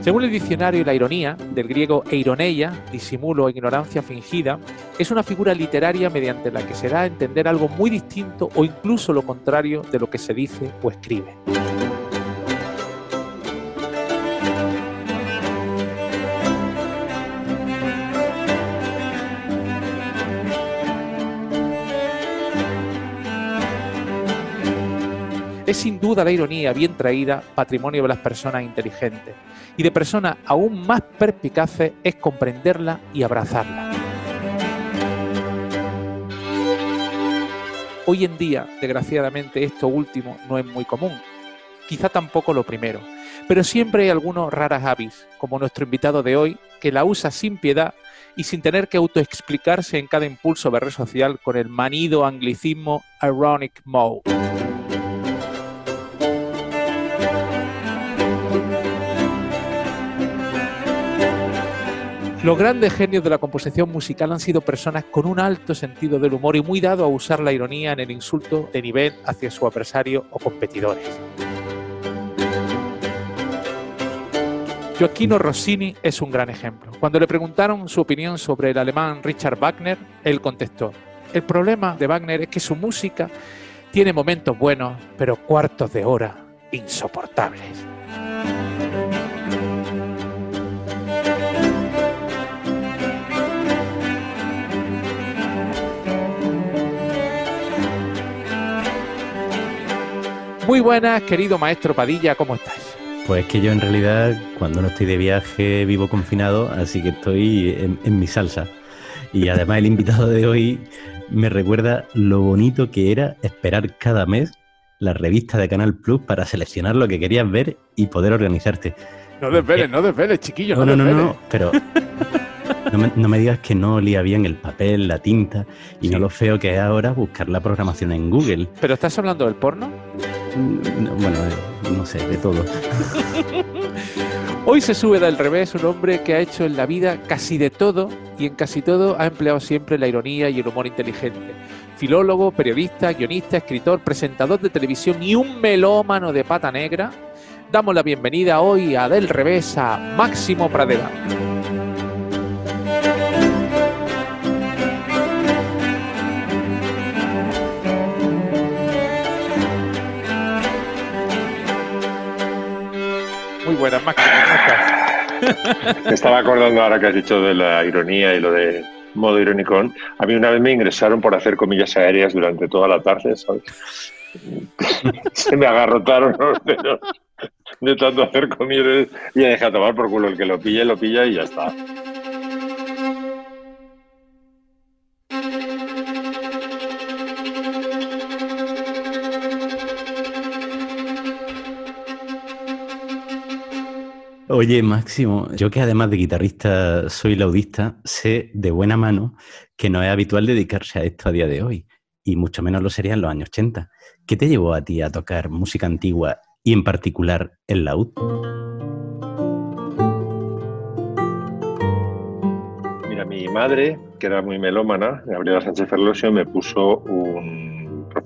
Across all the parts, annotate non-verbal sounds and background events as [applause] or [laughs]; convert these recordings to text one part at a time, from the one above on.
Según el diccionario, la ironía, del griego eironeia, disimulo o ignorancia fingida, es una figura literaria mediante la que se da a entender algo muy distinto o incluso lo contrario de lo que se dice o escribe. Es sin duda la ironía bien traída patrimonio de las personas inteligentes y de personas aún más perspicaces es comprenderla y abrazarla. Hoy en día, desgraciadamente, esto último no es muy común. Quizá tampoco lo primero. Pero siempre hay algunos raras avis, como nuestro invitado de hoy, que la usa sin piedad y sin tener que autoexplicarse en cada impulso de red social con el manido anglicismo ironic mode. Los grandes genios de la composición musical han sido personas con un alto sentido del humor y muy dado a usar la ironía en el insulto de nivel hacia su adversario o competidores. Joaquino Rossini es un gran ejemplo. Cuando le preguntaron su opinión sobre el alemán Richard Wagner, él contestó, el problema de Wagner es que su música tiene momentos buenos, pero cuartos de hora insoportables. Muy buenas, querido maestro Padilla, ¿cómo estás? Pues que yo en realidad cuando no estoy de viaje vivo confinado, así que estoy en, mi salsa. Y además el invitado de hoy me recuerda lo bonito que era esperar cada mes la revista de Canal Plus para seleccionar lo que querías ver y poder organizarte. No desveles, no desveles, chiquillo. No, no, no, no, pero [laughs] no me, digas que no olía bien el papel, la tinta y no lo feo que es ahora buscar la programación en Google. ¿Pero estás hablando del porno? bueno, no sé, de todo. Hoy se sube del revés un hombre que ha hecho en la vida casi de todo y en casi todo ha empleado siempre la ironía y el humor inteligente. Filólogo, periodista, guionista, escritor, presentador de televisión y un melómano de pata negra. Damos la bienvenida hoy a Del Revés a Máximo Pradera. Buenas, Max. Me estaba acordando ahora que has dicho de la ironía y lo de modo irónico. A mí una vez me ingresaron por hacer comillas aéreas durante toda la tarde, ¿sabes? [laughs] Se me agarrotaron los dedos de tanto hacer comillas y dejé tomar por culo. El que lo pille, lo pilla y ya está. Oye, Máximo, yo que además de guitarrista soy laudista, sé de buena mano que no es habitual dedicarse a esto a día de hoy, y mucho menos lo sería en los años 80. ¿Qué te llevó a ti a tocar música antigua y en particular el laúd? Mira, mi madre, que era muy melómana, Gabriela Sánchez Ferlosio, me puso un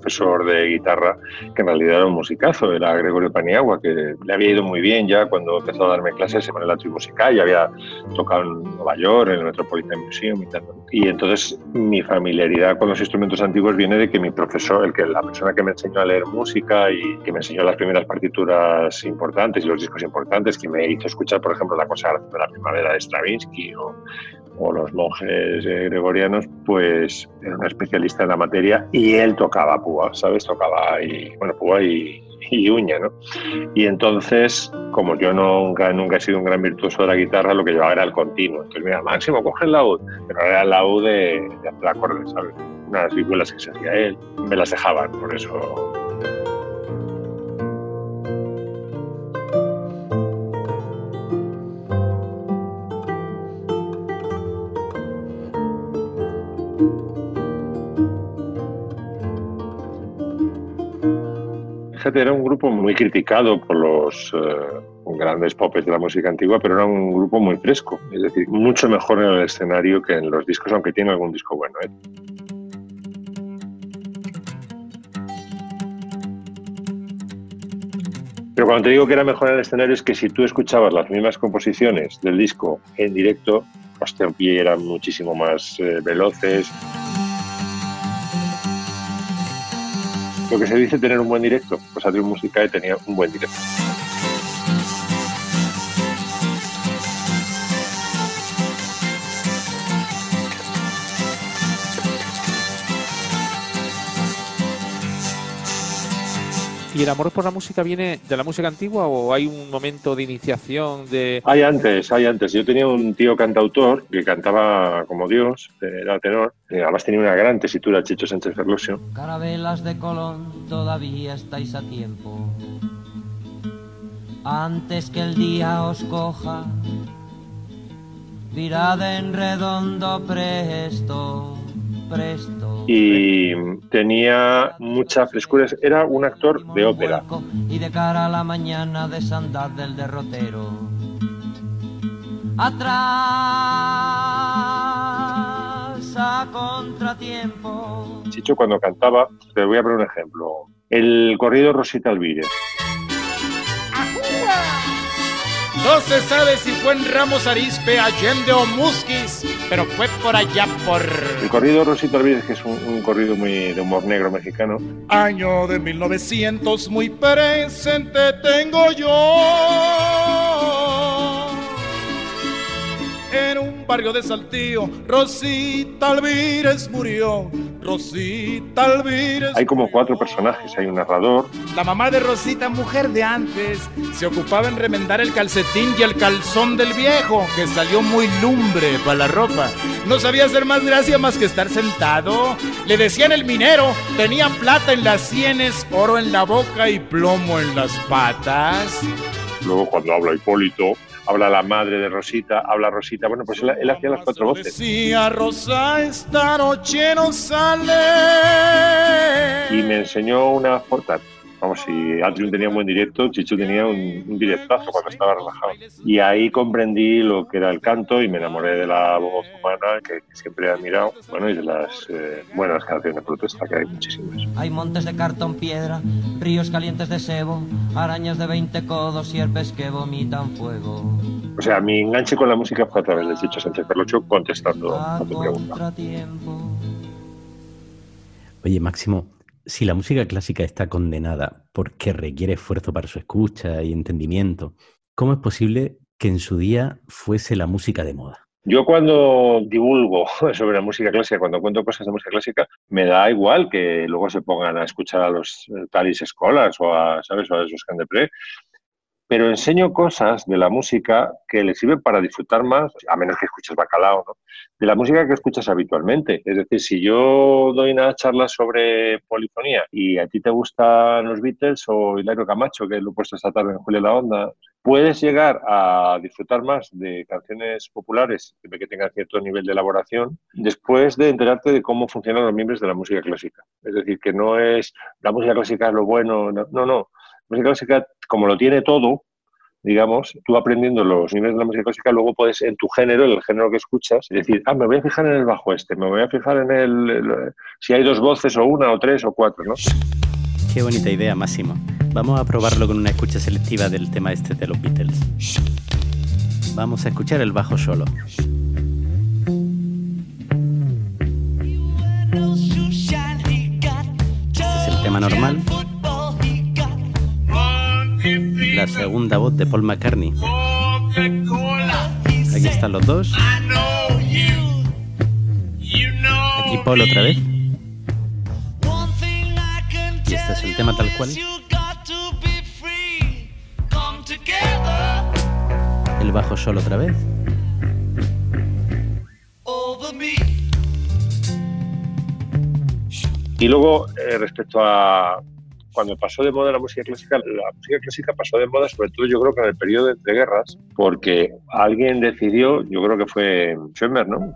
profesor de guitarra que en realidad era un musicazo, era Gregorio Paniagua, que le había ido muy bien ya cuando empezó a darme clases en el atrio musical, y había tocado en Nueva York, en el Metropolitan Museum y tal. Y entonces mi familiaridad con los instrumentos antiguos viene de que mi profesor, el que la persona que me enseñó a leer música y que me enseñó las primeras partituras importantes y los discos importantes, que me hizo escuchar, por ejemplo, la cosa de la primavera de Stravinsky o o los monjes eh, gregorianos, pues era un especialista en la materia y él tocaba púa, ¿sabes? Tocaba y, bueno, púa y, uña, ¿no? Y entonces, como yo nunca, nunca he sido un gran virtuoso de la guitarra, lo que llevaba era el continuo. Entonces, mira, Máximo, coge el laúd, pero era el laúd de, de hacer acordes, ¿sabes? Unas vihuelas que se hacía él, me las dejaban, por eso era un grupo muy criticado por los eh, grandes popes de la música antigua, pero era un grupo muy fresco, es decir, mucho mejor en el escenario que en los discos, aunque tiene algún disco bueno. ¿eh? Pero cuando te digo que era mejor en el escenario es que si tú escuchabas las mismas composiciones del disco en directo, hostia, eran muchísimo más eh, veloces. Lo que se dice tener un buen directo, pues Atrium Musicae tenía un buen directo. ¿Y el amor por la música viene de la música antigua o hay un momento de iniciación de...? Hay antes, hay antes. Yo tenía un tío cantautor que cantaba como Dios, era tenor, además tenía una gran tesitura, Chicho Sánchez Ferlosio. Carabelas de Colón, todavía estáis a tiempo. Antes que el día os coja, virad en redondo presto y tenía mucha frescura. Era un actor de ópera. Y de cara a la mañana desandad del derrotero. Atrás a contratiempo. Chicho cuando cantaba, te voy a poner un ejemplo. El corrido Rosita Alvírez. No se sabe si fue en Ramos Arispe, Allende o Musquis, pero fue por allá por... El corrido Rosito Alvírez, que es un, corrido muy de humor negro mexicano. Año de 1900, muy presente tengo yo. En un barrio de Saltillo, Rosita Alvírez murió. Rosita. Hay como cuatro personajes, hay un narrador. La mamá de Rosita, mujer de antes, se ocupaba en remendar el calcetín y el calzón del viejo, que salió muy lumbre para la ropa. No sabía hacer más gracia más que estar sentado. Le decían el minero, tenía plata en las sienes, oro en la boca y plomo en las patas. Luego cuando habla Hipólito, habla la madre de Rosita, habla Rosita. Bueno, pues él, hacía las cuatro voces. Rosa, esta noche no sale. Y me enseñó una foto Vamos, si Atrium tenía un buen directo, Chicho tenía un, directazo cuando estaba relajado. Y ahí comprendí lo que era el canto y me enamoré de la voz humana que, siempre he admirado. Bueno, y de las eh, buenas canciones de protesta, que hay muchísimas. Hay montes de cartón piedra, ríos calientes de sebo, arañas de 20 codos, sierpes que vomitan fuego. O sea, mi enganche con la música fue a través de Chicho Sánchez Perlocho contestando a tu pregunta. Oye, Máximo, si la música clásica está condenada porque requiere esfuerzo para su escucha y entendimiento, ¿cómo es posible que en su día fuese la música de moda? Yo cuando divulgo [laughs] sobre la música clásica, cuando cuento cosas de música clásica, me da igual que luego se pongan a escuchar a los eh, talis escolas o a, ¿sabes? O a esos Candepré, pero enseño cosas de la música que le sirven para disfrutar más, a menos que escuches bacalao, ¿no? de la música que escuchas habitualmente. Es decir, si yo doy una charla sobre polifonía y a ti te gustan los Beatles o Hilario Camacho, que lo he puesto esta tarde en Julio La Onda, puedes llegar a disfrutar más de canciones populares que tengan cierto nivel de elaboración después de enterarte de cómo funcionan los miembros de la música clásica. Es decir, que no es la música clásica es lo bueno, no, no. La música clásica, como lo tiene todo, digamos, tú aprendiendo los niveles de la música clásica, luego puedes en tu género, en el género que escuchas, decir, ah, me voy a fijar en el bajo este, me voy a fijar en el, si hay dos voces o una o tres o cuatro, ¿no? Qué bonita idea, Máximo. Vamos a probarlo con una escucha selectiva del tema este de los Beatles. Vamos a escuchar el bajo solo. Este es el tema normal segunda voz de Paul McCartney. Aquí están los dos. Aquí Paul otra vez. Y este es el tema tal cual. El bajo solo otra vez. Y luego, eh, respecto a cuando pasó de moda la música clásica, la música clásica pasó de moda sobre todo yo creo que en el periodo de guerras, porque alguien decidió, yo creo que fue Schoenberg, ¿no?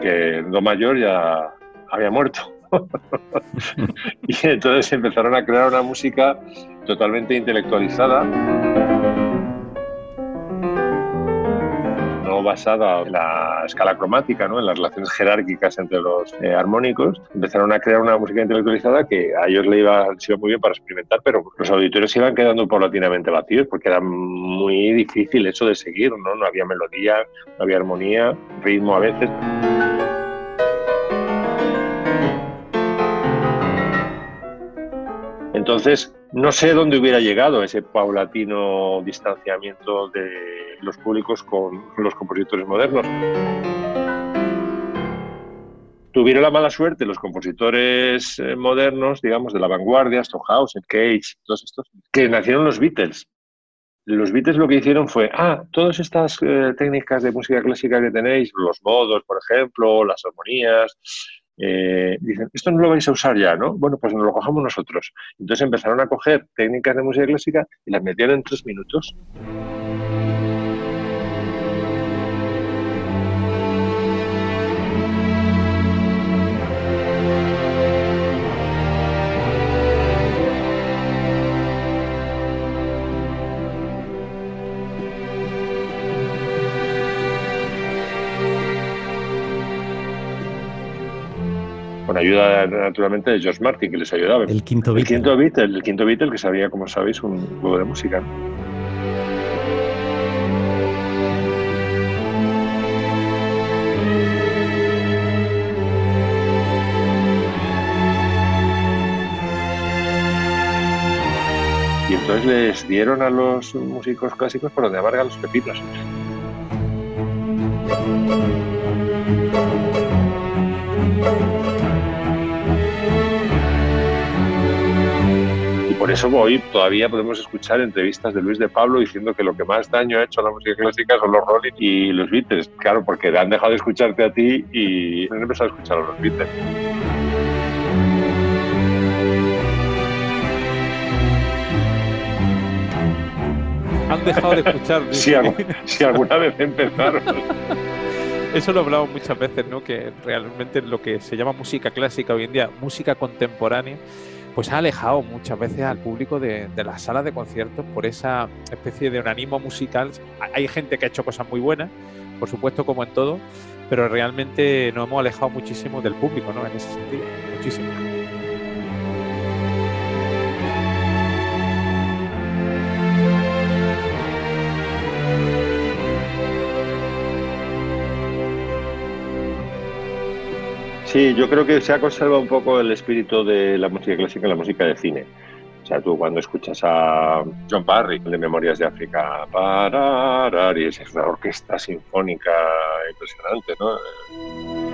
Que Do Mayor ya había muerto. [laughs] y entonces empezaron a crear una música totalmente intelectualizada basada en la escala cromática, ¿no? en las relaciones jerárquicas entre los eh, armónicos, empezaron a crear una música intelectualizada que a ellos le iba, iba muy bien para experimentar, pero los auditorios iban quedando paulatinamente vacíos porque era muy difícil eso de seguir, ¿no? no había melodía, no había armonía, ritmo a veces. Entonces, no sé dónde hubiera llegado ese paulatino distanciamiento de los públicos con los compositores modernos. Tuvieron la mala suerte los compositores eh, modernos, digamos, de la vanguardia, Stockhausen, Cage, todos estos, que nacieron los Beatles. Los Beatles lo que hicieron fue, ah, todas estas eh, técnicas de música clásica que tenéis, los modos, por ejemplo, las armonías, eh, dicen, esto no lo vais a usar ya, ¿no? Bueno, pues nos lo cojamos nosotros. Entonces empezaron a coger técnicas de música clásica y las metieron en tres minutos. Con ayuda naturalmente de George Martin, que les ayudaba. El quinto El Beatle. quinto Beatle, el quinto Beatle que sabía, como sabéis, un juego de música. Y entonces les dieron a los músicos clásicos por donde amargan los pepinos. Eso hoy todavía podemos escuchar entrevistas de Luis de Pablo diciendo que lo que más daño ha hecho a la música clásica son los Rolling y los Beatles. Claro, porque han dejado de escucharte a ti y han empezado a escuchar a los Beatles. Han dejado de escuchar. [laughs] Si, si alguna vez empezaron. [laughs] Eso lo hablamos muchas veces, ¿no? Que realmente lo que se llama música clásica hoy en día, música contemporánea, pues ha alejado muchas veces al público de, las salas de conciertos por esa especie de organismo musical. Hay gente que ha hecho cosas muy buenas, por supuesto, como en todo, pero realmente nos hemos alejado muchísimo del público, ¿no? En ese sentido, muchísimo. Sí, yo creo que se ha conservado un poco el espíritu de la música clásica en la música de cine. O sea, tú cuando escuchas a John Barry de Memorias de África, y es una orquesta sinfónica impresionante, ¿no?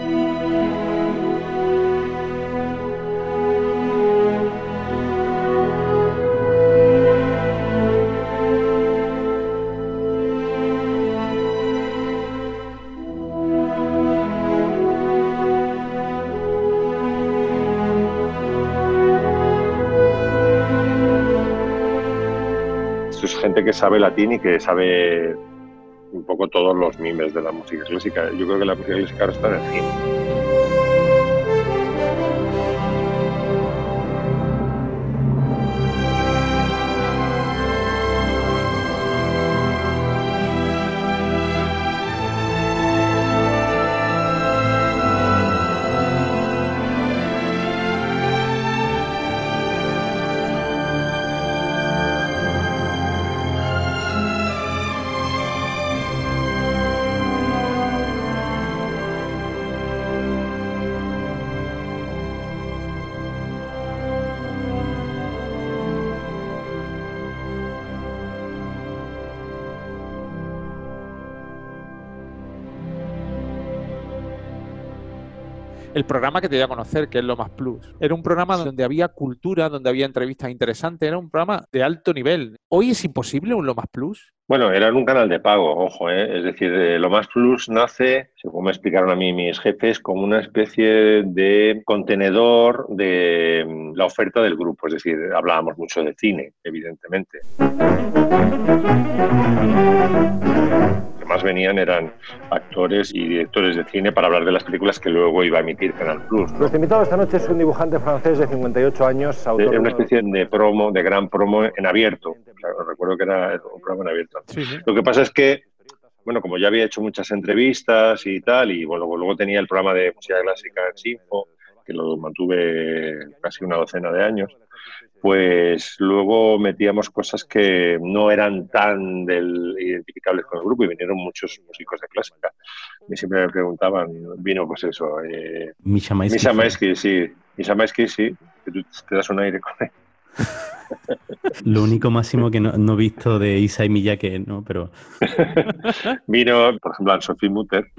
Es gente que sabe latín y que sabe un poco todos los mimes de la música clásica. Yo creo que la música clásica ahora está en el cine. Programa que te voy a conocer, que es Lo Más Plus. Era un programa donde había cultura, donde había entrevistas interesantes, era un programa de alto nivel. Hoy es imposible un Lo Más Plus. Bueno, era un canal de pago, ojo, ¿eh? es decir, eh, lo más plus nace, según me explicaron a mí mis jefes, como una especie de contenedor de mm, la oferta del grupo, es decir, hablábamos mucho de cine, evidentemente. Lo que más venían eran actores y directores de cine para hablar de las películas que luego iba a emitir Canal Plus. ¿no? Nuestro invitado esta noche es un dibujante francés de 58 años, autor Era una especie de promo, de gran promo en abierto. Claro, recuerdo que era un programa en abierto. Sí, sí. Lo que pasa es que bueno, como ya había hecho muchas entrevistas y tal, y bueno, luego tenía el programa de música clásica en Sinfo, que lo mantuve casi una docena de años, pues luego metíamos cosas que no eran tan del, identificables con el grupo y vinieron muchos músicos de clásica. Y siempre me preguntaban, vino pues eso, eh, Misha Maisky, sí, Misha Maisky, sí, que tú te das un aire con él. Lo único máximo que no, no he visto de Isai Miyake, ¿no? Pero [laughs] Vino, por ejemplo, a Sophie Mutter.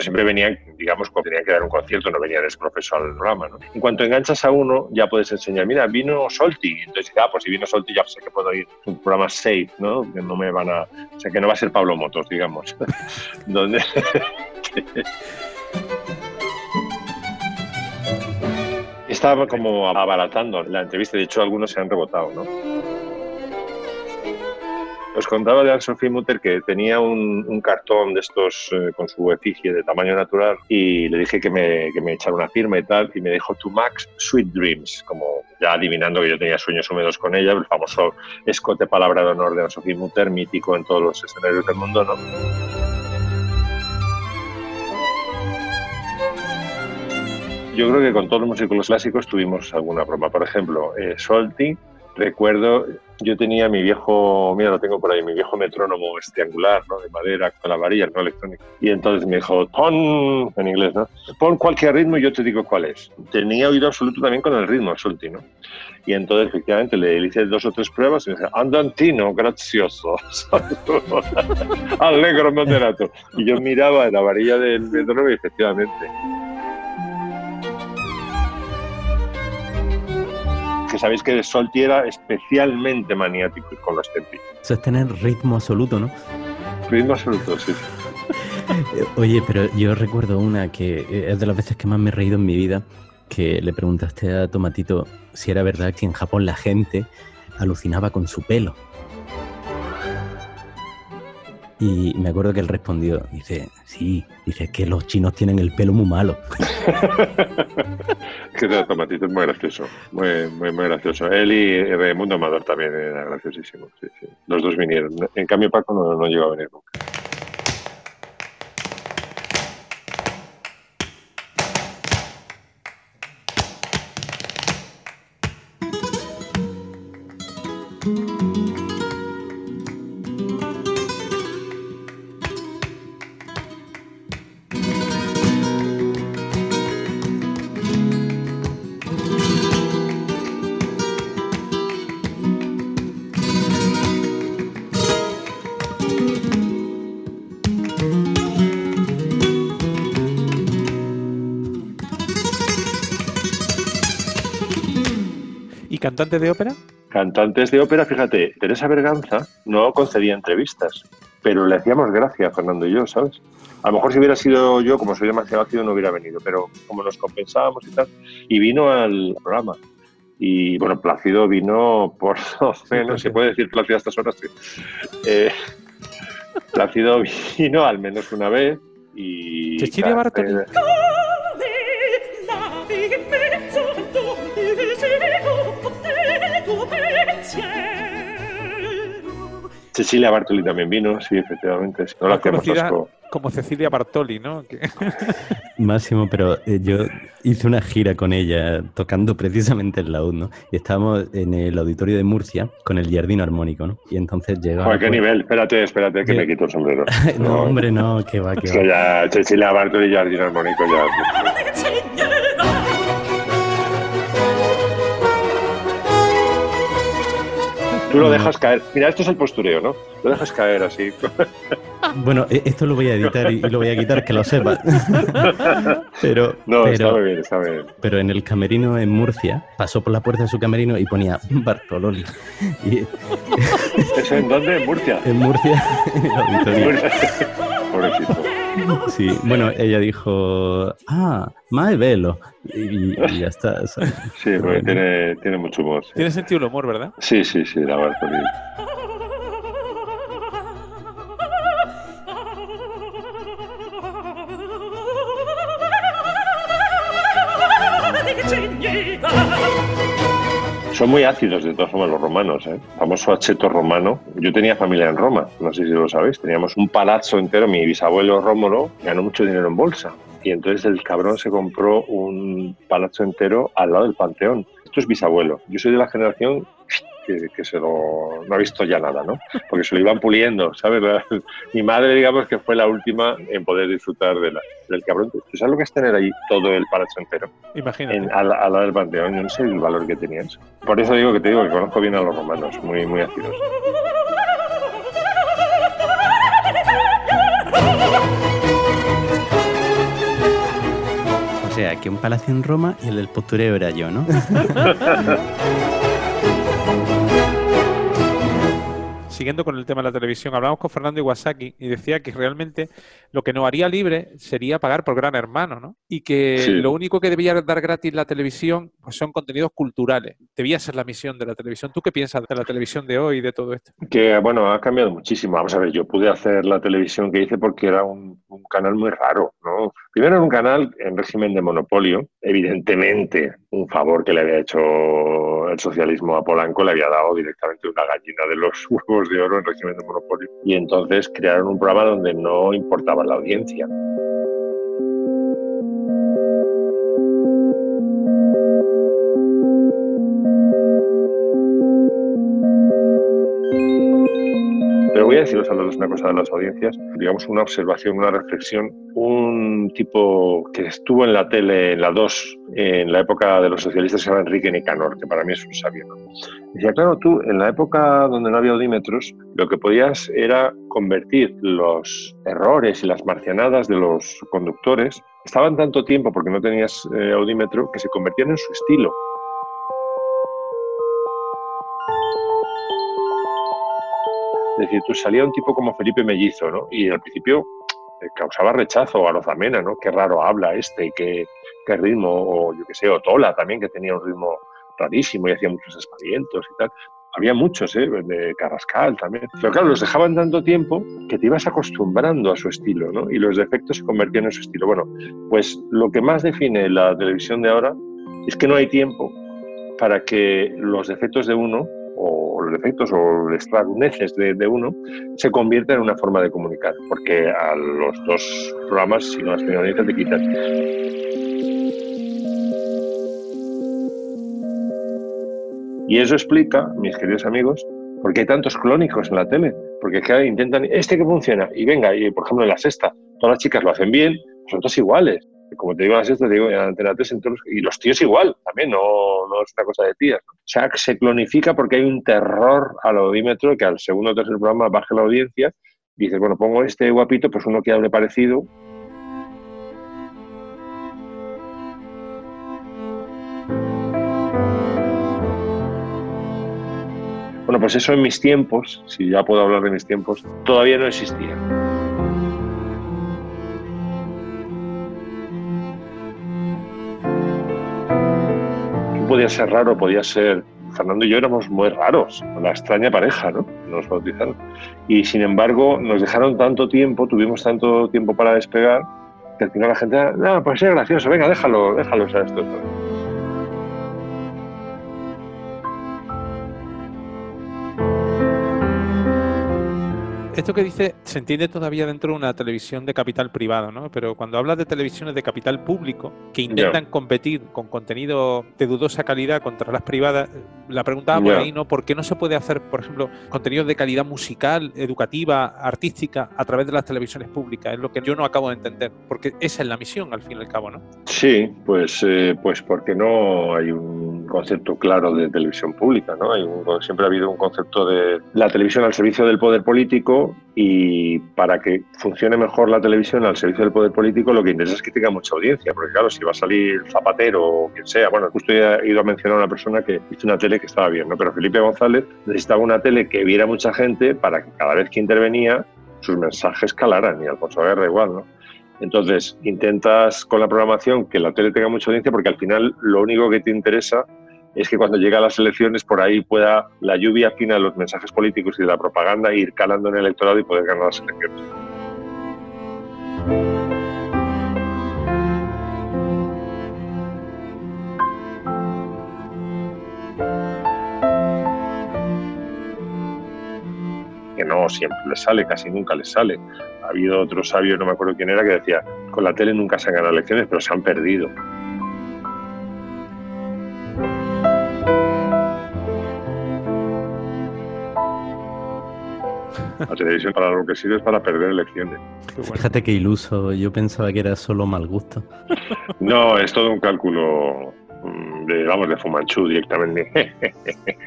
Siempre venían, digamos, cuando tenían que dar un concierto, no venían desprofeso al programa, ¿no? En cuanto enganchas a uno, ya puedes enseñar, mira, vino Solti. Entonces, ah, pues si vino Solti ya sé que puedo ir. Un programa safe, ¿no? Que no me van a... O sea, que no va a ser Pablo Motos, digamos. [laughs] Donde... [laughs] Estaba como abaratando la entrevista, de hecho algunos se han rebotado, ¿no? Os contaba de Anne-Sophie Mutter que tenía un, cartón de estos eh, con su efigie de tamaño natural y le dije que me, que me echara una firma y tal y me dijo To Max Sweet Dreams, como ya adivinando que yo tenía sueños húmedos con ella, el famoso escote palabra de honor de Anne-Sophie Mutter, mítico en todos los escenarios del mundo, ¿no? Yo creo que con todos los músicos clásicos tuvimos alguna broma. Por ejemplo, eh, recuerdo, yo tenía mi viejo, mira, lo tengo por ahí, mi viejo metrónomo este angular, ¿no? De madera, con la varilla, no electrónico. Y entonces me dijo, pon, en inglés, ¿no? Pon cualquier ritmo y yo te digo cuál es. Tenía oído absoluto también con el ritmo, Solti, ¿no? Y entonces, efectivamente, le hice dos o tres pruebas y me dice, andantino, gracioso, [laughs] allegro [laughs] moderato. Y yo miraba la varilla del metrónomo y efectivamente. Que sabéis que Solti era especialmente maniático con los tempi. eso es tener ritmo absoluto, ¿no? Ritmo absoluto, sí. Eh, Oye, pero yo recuerdo una que eh, es de las veces que más me he reído en mi vida, que le preguntaste a Tomatito si era verdad que en Japón la gente alucinaba con su pelo. Y me acuerdo que él respondió, dice, sí, dice que los chinos tienen el pelo muy malo. [laughs] que de Tomatito es muy gracioso, muy, muy, muy gracioso. Él y Raimundo Amador también era graciosísimo. Sí, sí. Los dos vinieron. En cambio, Paco no, no llegó a venir nunca. ¿Y cantante de ópera? Cantantes de ópera, fíjate, Teresa Berganza no concedía entrevistas, pero le hacíamos gracia a Fernando y yo, ¿sabes? A lo mejor si hubiera sido yo, como soy demasiado ácido, no hubiera venido, pero como nos compensábamos y tal, y vino al programa. Y bueno, Plácido vino por [laughs] lo menos, se puede decir Plácido a estas horas, sí. Eh, Plácido vino al menos una vez y... Cecilia Bartoli. Eh, Cecilia Bartoli también vino, sí, efectivamente. sí. No la Conocida como Cecilia Bartoli, ¿no? Que- [laughs] Máximo, pero eh, yo hice una gira con ella tocando precisamente el laúd, ¿no? Y estábamos en el auditorio de Murcia con el jardín armónico, ¿no? Y entonces llegaba... Joder, qué pues- nivel. Espérate, espérate, que me quito el sombrero. [laughs] No, hombre, no, que va, que va. ya, Cecilia Bartoli y Jardín Armónico ya. [laughs] Tú lo dejas caer. Mira, esto es el postureo, ¿no? Lo dejas caer así. [laughs] Bueno, e- esto lo voy a editar y, lo voy a quitar, que lo sepa. [laughs] pero, No, está pero, muy bien, está muy bien. pero en el camerino en Murcia, pasó por la puerta de su camerino y ponía Bartololi. Y ¿Eso en dónde? En Murcia. [laughs] en Murcia, en el auditorio. Pobrecito. Sí, bueno, ella dijo, ah, más velo. Y, y ya está. ¿sabes? Sí, porque tiene, tiene mucho humor. Sí, Tiene sentido el humor, ¿verdad? sí, sí, sí, la Bartoli. Son muy ácidos de todas formas los romanos, ¿eh? Famoso acheto romano. Yo tenía familia en Roma, no sé si lo sabéis. Teníamos un palazzo entero. Mi bisabuelo Rómulo ganó mucho dinero en bolsa. Y entonces el cabrón se compró un palazzo entero al lado del Panteón. Esto es bisabuelo. Yo soy de la generación que, se lo, no ha visto ya nada, ¿no? Porque se lo iban puliendo, ¿sabes? mi madre, digamos, que fue la última en poder disfrutar de la, del cabrón. ¿Tú sabes lo que es tener ahí todo el palazzo entero? Imagínate. al, lado del panteón, yo no sé el valor que tenía eso. Por eso digo que te digo que conozco bien a los romanos, muy, muy ácidos. O sea, que un palacio en Roma y el del postureo era yo, ¿no? [laughs] siguiendo con el tema de la televisión, hablamos con Fernando Iwasaki y decía que realmente lo que nos haría libre sería pagar por Gran Hermano, ¿no? Y que lo único que debía dar gratis la televisión pues son contenidos culturales. Debía ser la misión de la televisión. ¿Tú qué piensas de la televisión de hoy y de todo esto? Que, bueno, ha cambiado muchísimo. Vamos a ver, yo pude hacer la televisión que hice porque era un, un canal muy raro, ¿no? Primero era un canal en régimen de monopolio. Evidentemente, un favor que le había hecho el socialismo a Polanco le había dado directamente una gallina de los [laughs] huevos de oro en régimen de monopolio. Y entonces crearon un programa donde no importaba la audiencia. Voy a deciros a una cosa de las audiencias, digamos una observación, una reflexión. Un tipo que estuvo en la tele, en la 2, en la época de los socialistas, se llama Enrique Nicanor, que para mí es un sabio. Decía, claro, tú en la época donde no había audímetros, lo que podías era convertir los errores y las marcianadas de los conductores, estaban tanto tiempo porque no tenías eh, audímetro, que se convertían en su estilo. Es decir, tú salía un tipo como Felipe Mellizo, ¿no? Y al principio eh, causaba rechazo a Rozamena, ¿no? Qué raro habla este, qué, qué ritmo, o yo qué sé, o Tola también, que tenía un ritmo rarísimo y hacía muchos espalientos y tal. Había muchos, ¿eh? de Carrascal también. Pero claro, los dejaban tanto tiempo que te ibas acostumbrando a su estilo, ¿no? Y los defectos se convertían en su estilo. Bueno, pues lo que más define la televisión de ahora es que no hay tiempo para que los defectos de uno o defectos o las de, de, uno se convierten en una forma de comunicar, porque a los dos programas, si no has tenido te quitan. Y eso explica, mis queridos amigos, por qué hay tantos clónicos en la tele. Porque que intentan, este que funciona, y venga, y por ejemplo en la sexta, todas las chicas lo hacen bien, son todas iguales como te digo las te digo en Antena 3 en todos, y los tíos igual, también, no, no es una cosa de tías. O sea, se clonifica porque hay un terror al audímetro que al segundo o tercer programa baje la audiencia dices, bueno, pongo este guapito, pues uno que hable parecido. Bueno, pues eso en mis tiempos, si ya puedo hablar de mis tiempos, todavía no existía. Podía ser raro, podía ser... Fernando y yo éramos muy raros, una extraña pareja, ¿no? Nos bautizaron. Y sin embargo, nos dejaron tanto tiempo, tuvimos tanto tiempo para despegar, que al final la gente, no, pues es gracioso, venga, déjalo, déjalo, sea, esto. Esto que dice se entiende todavía dentro de una televisión de capital privado, ¿no? Pero cuando hablas de televisiones de capital público que intentan competir con contenido de dudosa calidad contra las privadas, la preguntaba por ahí, ¿no? ¿Por qué no se puede hacer, por ejemplo, contenido de calidad musical, educativa, artística a través de las televisiones públicas? Es lo que yo no acabo de entender, porque esa es la misión al fin y al cabo, ¿no? Sí, pues, eh, pues porque no hay un concepto claro de televisión pública, ¿no? Hay siempre ha habido un concepto de la televisión al servicio del poder político y para que funcione mejor la televisión al servicio del poder político lo que interesa es que tenga mucha audiencia, porque claro, si va a salir Zapatero o quien sea, bueno, justo he ido a mencionar a una persona que hizo una tele que estaba bien, ¿no? Pero Felipe González necesitaba una tele que viera mucha gente para que cada vez que intervenía sus mensajes calaran y Alfonso Guerra igual, ¿no? Entonces, intentas con la programación que la tele tenga mucha audiencia porque al final lo único que te interesa es que cuando llegue a las elecciones por ahí pueda la lluvia fina de los mensajes políticos y de la propaganda ir calando en el electorado y poder ganar las elecciones. que no siempre les sale, casi nunca les sale. Ha habido otro sabio, no me acuerdo quién era, que decía, con la tele nunca se han ganado elecciones, pero se han perdido. La televisión para lo que sirve es para perder elecciones. Fíjate qué iluso, yo pensaba que era solo mal gusto. [laughs] No, es todo un cálculo mm, de, vamos, de Fumanchu directamente. [laughs]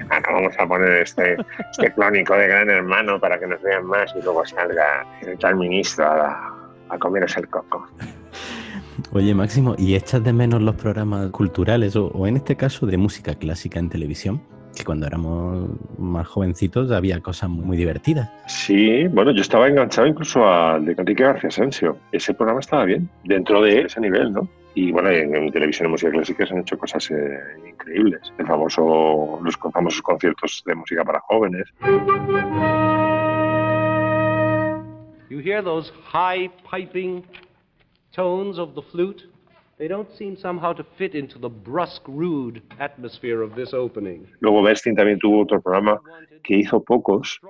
ah, no, vamos a poner este, este clónico de gran hermano para que nos vean más y luego salga el tal ministro a, a comerse el coco. Oye, Máximo, ¿y echas de menos los programas culturales o, o en este caso de música clásica en televisión? Que cuando éramos más jovencitos había cosas muy divertidas. Sí, bueno, yo estaba enganchado incluso al de Enrique García Asensio. Ese programa estaba bien, dentro de ese nivel, ¿no? Y bueno, en, en televisión de música clásica se han hecho cosas eh, increíbles. El famoso, los famosos conciertos de música para jóvenes. You hear those high piping tones of the flute? They don't seem somehow to fit into the brusque, rude atmosphere of this opening. Luego Bestin también tuvo otro programa que hizo pocos,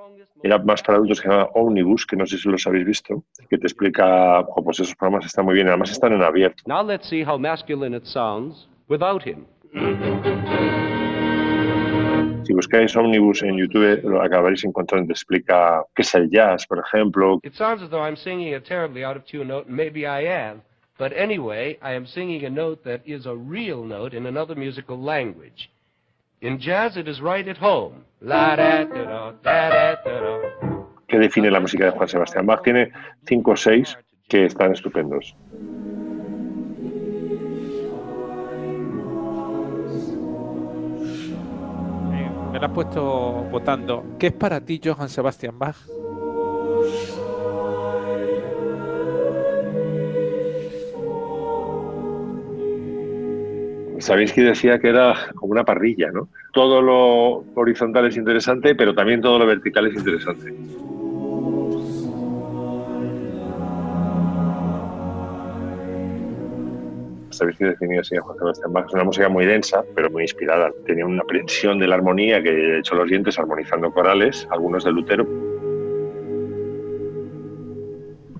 era más para adultos que se llama Omnibus, que no sé si los habéis visto, que te explica, oh, pues esos programas están muy bien, además están en abierto. Now let's see how masculine it sounds without him. Si buscáis Omnibus en YouTube, lo acabaréis encontrando, explica qué es el jazz, por ejemplo. It sounds as though I'm singing a terribly out of tune note, and maybe I am. But anyway, I am singing a note that is a real note in another musical language. In jazz, it is right at home. La da da da da da da. que define la música de Juan Sebastián Bach. Tiene cinco o seis que están estupendos. Me la has puesto votando. ¿Qué es para ti Johann Sebastian Bach? Sabéis que decía que era como una parrilla, ¿no? Todo lo horizontal es interesante, pero también todo lo vertical es interesante. Sabéis que definía así a Juan Sebastián Bach. Es una música muy densa, pero muy inspirada. Tenía una aprensión de la armonía que he hecho los dientes armonizando corales, algunos de Lutero.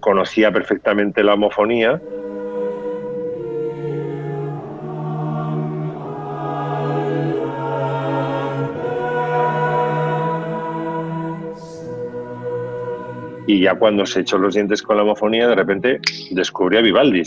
Conocía perfectamente la homofonía y ya cuando se echó los dientes con la homofonía, de repente descubrió a Vivaldi.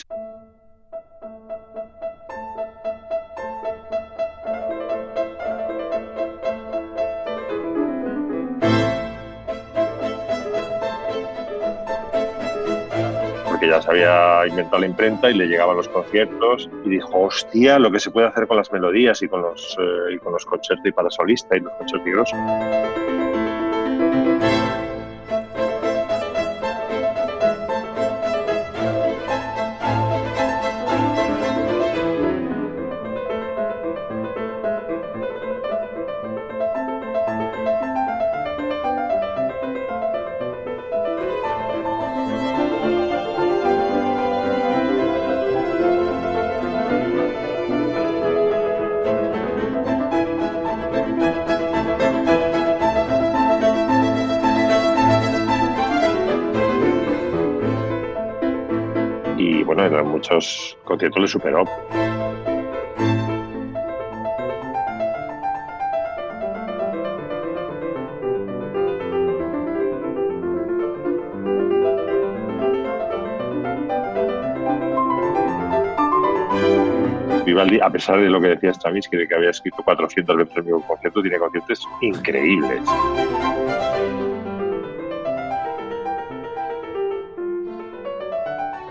Porque ya se había inventado la imprenta y le llegaban los conciertos y dijo, hostia, lo que se puede hacer con las melodías y con los, eh, y con los concertos y para solista y los concertos muchos conciertos le superó. Vivaldi, a pesar de lo que decía Stravinsky, de que había escrito 400 veces el mismo concierto, tiene conciertos increíbles.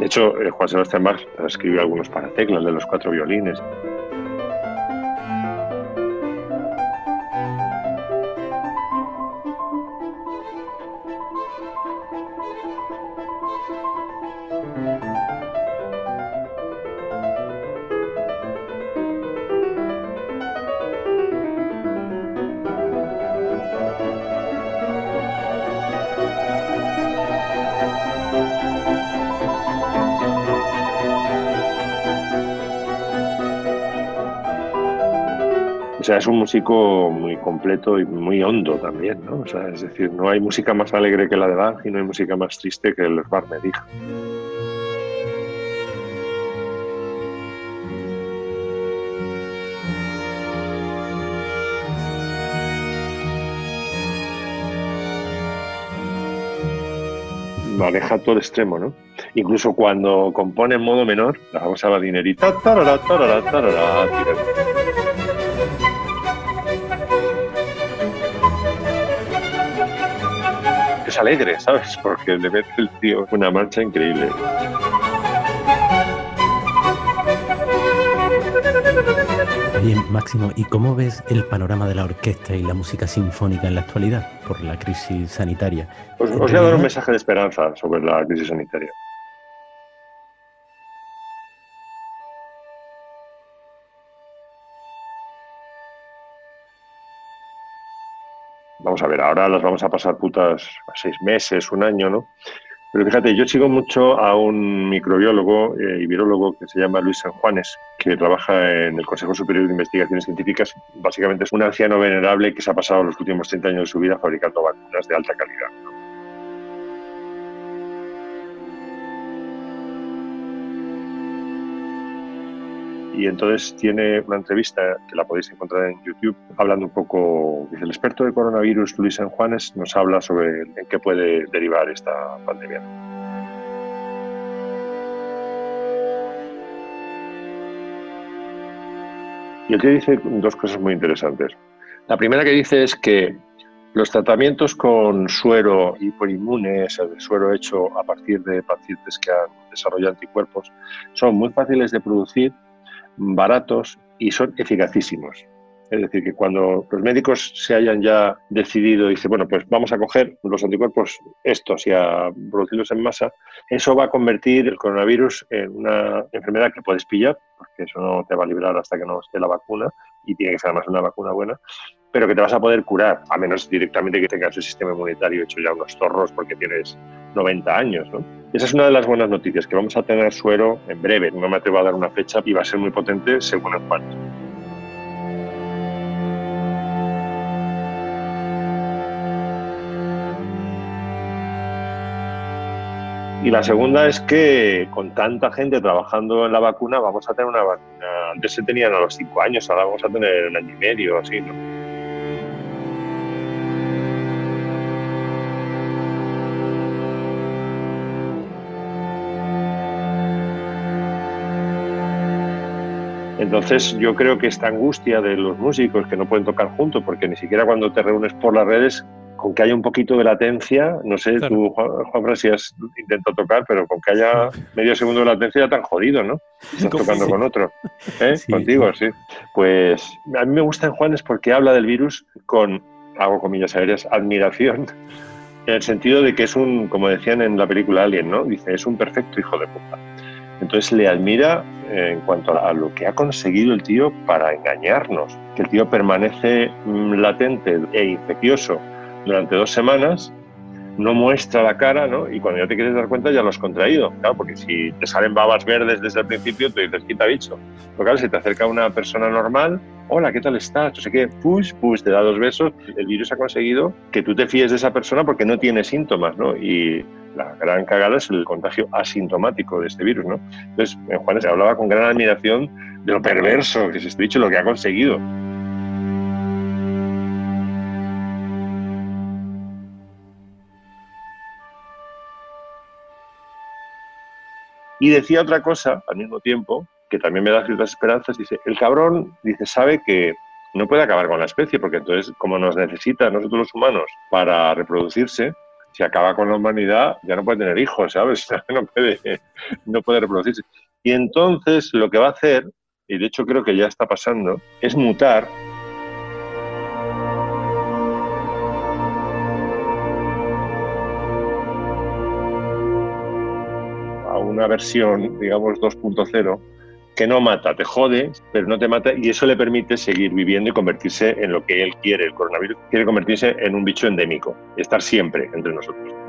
De hecho, eh, Juan Sebastián Bach escribió algunos para teclas de los cuatro violines. Sea, es un músico muy completo y muy hondo también, ¿no? O sea, es decir, no hay música más alegre que la de Bach y no hay música más triste que el Barmedij. maneja todo extremo, ¿no? Incluso cuando compone en modo menor, la badinerita, tarara, tarara, tarara, Es alegre, ¿sabes? Porque le mete el tío una marcha increíble. Bien, Máximo, ¿y cómo ves el panorama de la orquesta y la música sinfónica en la actualidad por la crisis sanitaria? Os, os voy a dar un mensaje de esperanza sobre la crisis sanitaria. Vamos a ver, ahora las vamos a pasar putas seis meses, un año, ¿no? Pero fíjate, yo sigo mucho a un microbiólogo eh, y virólogo que se llama Luis San Juanes, que trabaja en el Consejo Superior de Investigaciones Científicas. Básicamente es un anciano venerable que se ha pasado los últimos 30 años de su vida fabricando vacunas de alta calidad. Y entonces tiene una entrevista que la podéis encontrar en YouTube hablando un poco, dice el experto de coronavirus Luis San Juanes nos habla sobre en qué puede derivar esta pandemia. Y te dice dos cosas muy interesantes. La primera que dice es que los tratamientos con suero hiperinmunes, el suero hecho a partir de pacientes que han desarrollado anticuerpos, son muy fáciles de producir baratos y son eficacísimos. Es decir, que cuando los médicos se hayan ya decidido y dicen, bueno, pues vamos a coger los anticuerpos estos y a producirlos en masa, eso va a convertir el coronavirus en una enfermedad que puedes pillar, porque eso no te va a librar hasta que no esté la vacuna, y tiene que ser además una vacuna buena, pero que te vas a poder curar, a menos directamente que tengas el sistema inmunitario hecho ya unos torros porque tienes 90 años. ¿no? Esa es una de las buenas noticias, que vamos a tener suero en breve. No me atrevo a dar una fecha y va a ser muy potente según el cual. Y la segunda es que con tanta gente trabajando en la vacuna, vamos a tener una vacuna. Antes se tenían a los cinco años, ahora vamos a tener un año y medio, así, ¿no? Entonces yo creo que esta angustia de los músicos que no pueden tocar juntos, porque ni siquiera cuando te reúnes por las redes, con que haya un poquito de latencia, no sé, tú Juan, si has intentado tocar, pero con que haya medio segundo de latencia ya tan jodido, ¿no? [laughs] Estás tocando con otro. ¿eh? Contigo, sí. Pues a mí me gusta en Juanes porque habla del virus con, hago comillas aéreas, admiración, en el sentido de que es un, como decían en la película Alien, ¿no? Dice, es un perfecto hijo de puta. Entonces le admira en cuanto a lo que ha conseguido el tío para engañarnos, que el tío permanece mm, latente e infeccioso durante dos semanas, no muestra la cara, ¿no? Y cuando ya te quieres dar cuenta ya lo has contraído, claro, porque si te salen babas verdes desde el principio, te dices, quita bicho. Pero claro, si te acerca una persona normal, hola, ¿qué tal estás? No sé qué, push, push, te da dos besos, el virus ha conseguido que tú te fíes de esa persona porque no tiene síntomas, ¿no? Y la gran cagada es el contagio asintomático de este virus, ¿no? Entonces, en Juanes se hablaba con gran admiración de lo perverso que es este dicho, lo que ha conseguido. Y decía otra cosa al mismo tiempo, que también me da ciertas esperanzas, dice, el cabrón, dice, sabe que no puede acabar con la especie, porque entonces, como nos necesita nosotros los humanos para reproducirse, si acaba con la humanidad, ya no puede tener hijos, ¿sabes? [laughs] No puede, no puede reproducirse. Y entonces lo que va a hacer, y de hecho creo que ya está pasando, es mutar una versión, digamos, 2.0 que no mata, te jode, pero no te mata y eso le permite seguir viviendo y convertirse en lo que él quiere. El coronavirus quiere convertirse en un bicho endémico, estar siempre entre nosotros.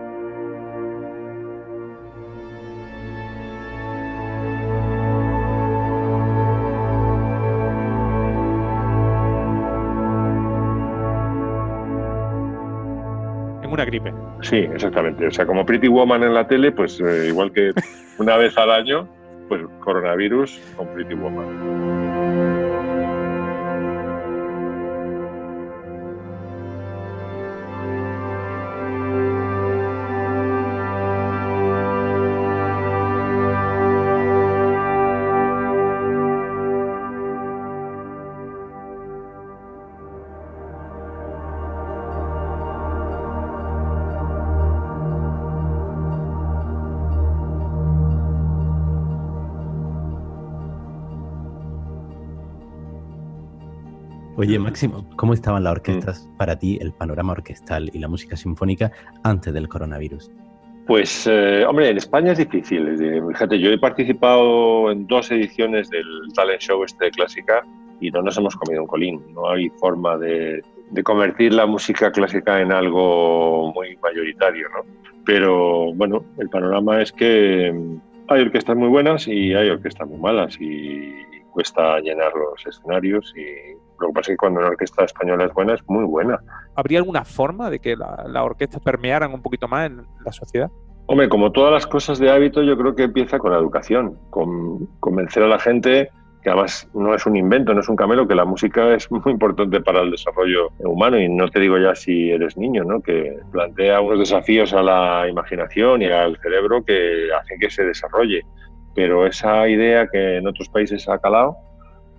Una gripe. Sí, exactamente. O sea, como Pretty Woman en la tele, pues eh, igual que una vez al año, pues coronavirus con Pretty Woman. Oye, Máximo, ¿cómo estaban las orquestas para ti, el panorama orquestal y la música sinfónica antes del coronavirus? Pues, eh, hombre, en España es difícil. Fíjate, yo he participado en dos ediciones del talent show este clásica y no nos hemos comido un colín. No hay forma de, de convertir la música clásica en algo muy mayoritario, ¿no? Pero, bueno, el panorama es que hay orquestas muy buenas y hay orquestas muy malas y cuesta llenar los escenarios y lo que pasa es que cuando una orquesta española es buena, es muy buena. ¿Habría alguna forma de que las la orquestas permearan un poquito más en la sociedad? Hombre, como todas las cosas de hábito, yo creo que empieza con la educación, con convencer a la gente que además no es un invento, no es un camelo, que la música es [laughs] muy importante para el desarrollo humano y no te digo ya si eres niño, ¿no? que plantea unos desafíos a la imaginación y al cerebro que hacen que se desarrolle pero esa idea que en otros países ha calado,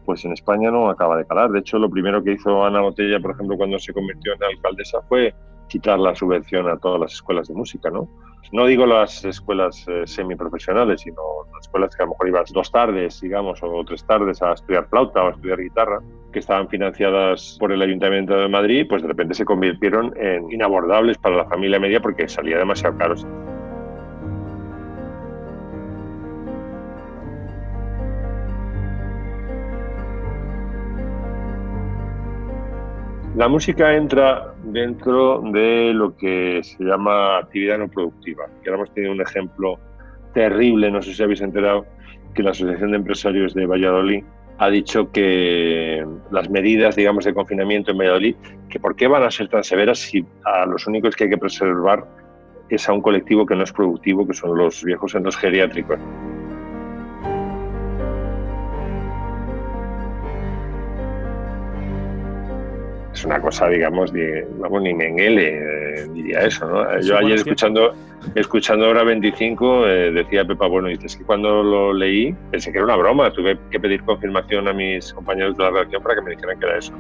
pues en España no acaba de calar. De hecho, lo primero que hizo Ana Botella, por ejemplo, cuando se convirtió en alcaldesa, fue quitar la subvención a todas las escuelas de música, ¿no? No digo las escuelas eh, semiprofesionales, sino las escuelas que a lo mejor ibas dos tardes, digamos, o tres tardes a estudiar flauta o a estudiar guitarra, que estaban financiadas por el Ayuntamiento de Madrid, pues de repente se convirtieron en inabordables para la familia media porque salía demasiado caro. La música entra dentro de lo que se llama actividad no productiva. Y ahora hemos tenido un ejemplo terrible, no sé si habéis enterado, que la Asociación de Empresarios de Valladolid ha dicho que las medidas, digamos, de confinamiento en Valladolid, que por qué van a ser tan severas si a los únicos que hay que preservar es a un colectivo que no es productivo, que son los viejos centros geriátricos. Es una cosa, digamos, de, vamos, ni Mengele eh, diría eso, ¿no? Yo ayer escuchando, escuchando Hora 25 eh, decía Pepa Bueno, dices que cuando lo leí pensé que era una broma, tuve que pedir confirmación a mis compañeros de la redacción para que me dijeran que era eso.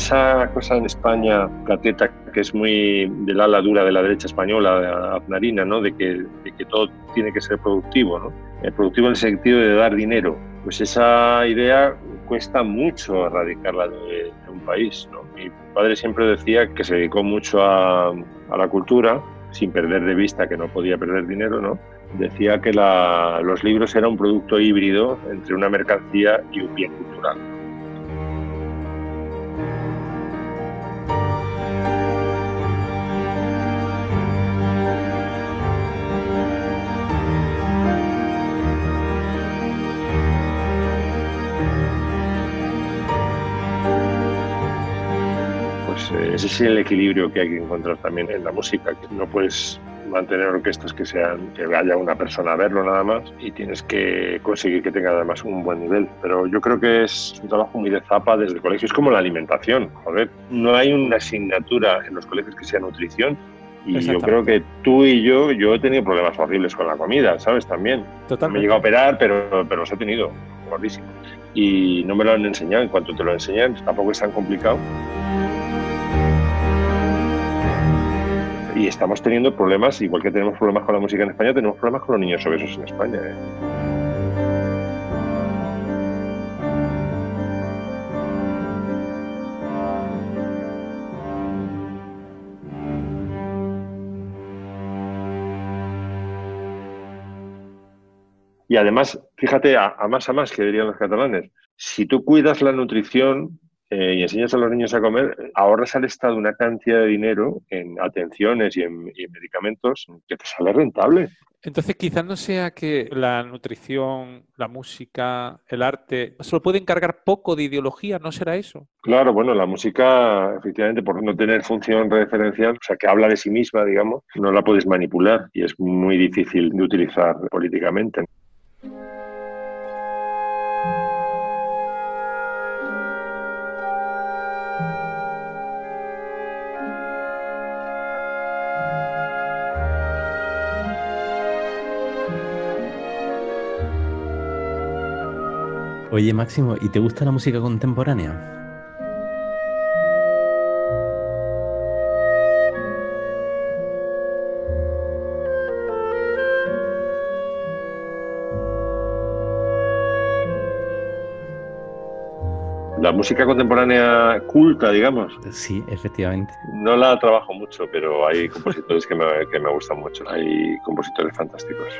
Esa cosa en España, cateta, que es muy del ala dura de la derecha española, aznarina, ¿no? de, que, todo tiene que ser productivo, ¿no? Eh, productivo en el sentido de dar dinero. Pues esa idea cuesta mucho erradicarla de, un país. Mi padre siempre decía que se dedicó mucho a, la cultura, sin perder de vista que no podía perder dinero, ¿no? Decía que los libros eran un producto híbrido entre una mercancía y un bien cultural. Ese es el equilibrio que hay que encontrar también en la música, que no puedes mantener orquestas que sean que vaya una persona a verlo nada más y tienes que conseguir que tenga además un buen nivel. Pero yo creo que es un trabajo muy de zapa desde el colegio. Es como la alimentación, joder. No hay una asignatura en los colegios que sea nutrición y yo creo que tú y yo, yo he tenido problemas horribles con la comida, ¿sabes? También. Totalmente. Me he llegado a operar, pero, pero los he tenido, gordísimo. Y no me lo han enseñado. En cuanto te lo enseñan, tampoco es tan complicado. Estamos teniendo problemas, igual que tenemos problemas con la música en España, tenemos problemas con los niños obesos en España. ¿eh? Y además, fíjate, a, a, más a más que dirían los catalanes, si tú cuidas la nutrición, eh, y enseñas a los niños a comer, ahorras al Estado una cantidad de dinero en atenciones y en, y en medicamentos que te sale rentable. Entonces quizás no sea que la nutrición, la música, el arte, se lo puede encargar poco de ideología, ¿no será eso? Claro, bueno, la música, efectivamente, por no tener función referencial, o sea, que habla de sí misma, digamos, no la puedes manipular y es muy difícil de utilizar políticamente. Oye, Máximo, ¿y te gusta la música contemporánea? La música contemporánea culta, digamos. Sí, efectivamente. No la trabajo mucho, pero hay compositores que me, que me gustan mucho. Hay compositores fantásticos.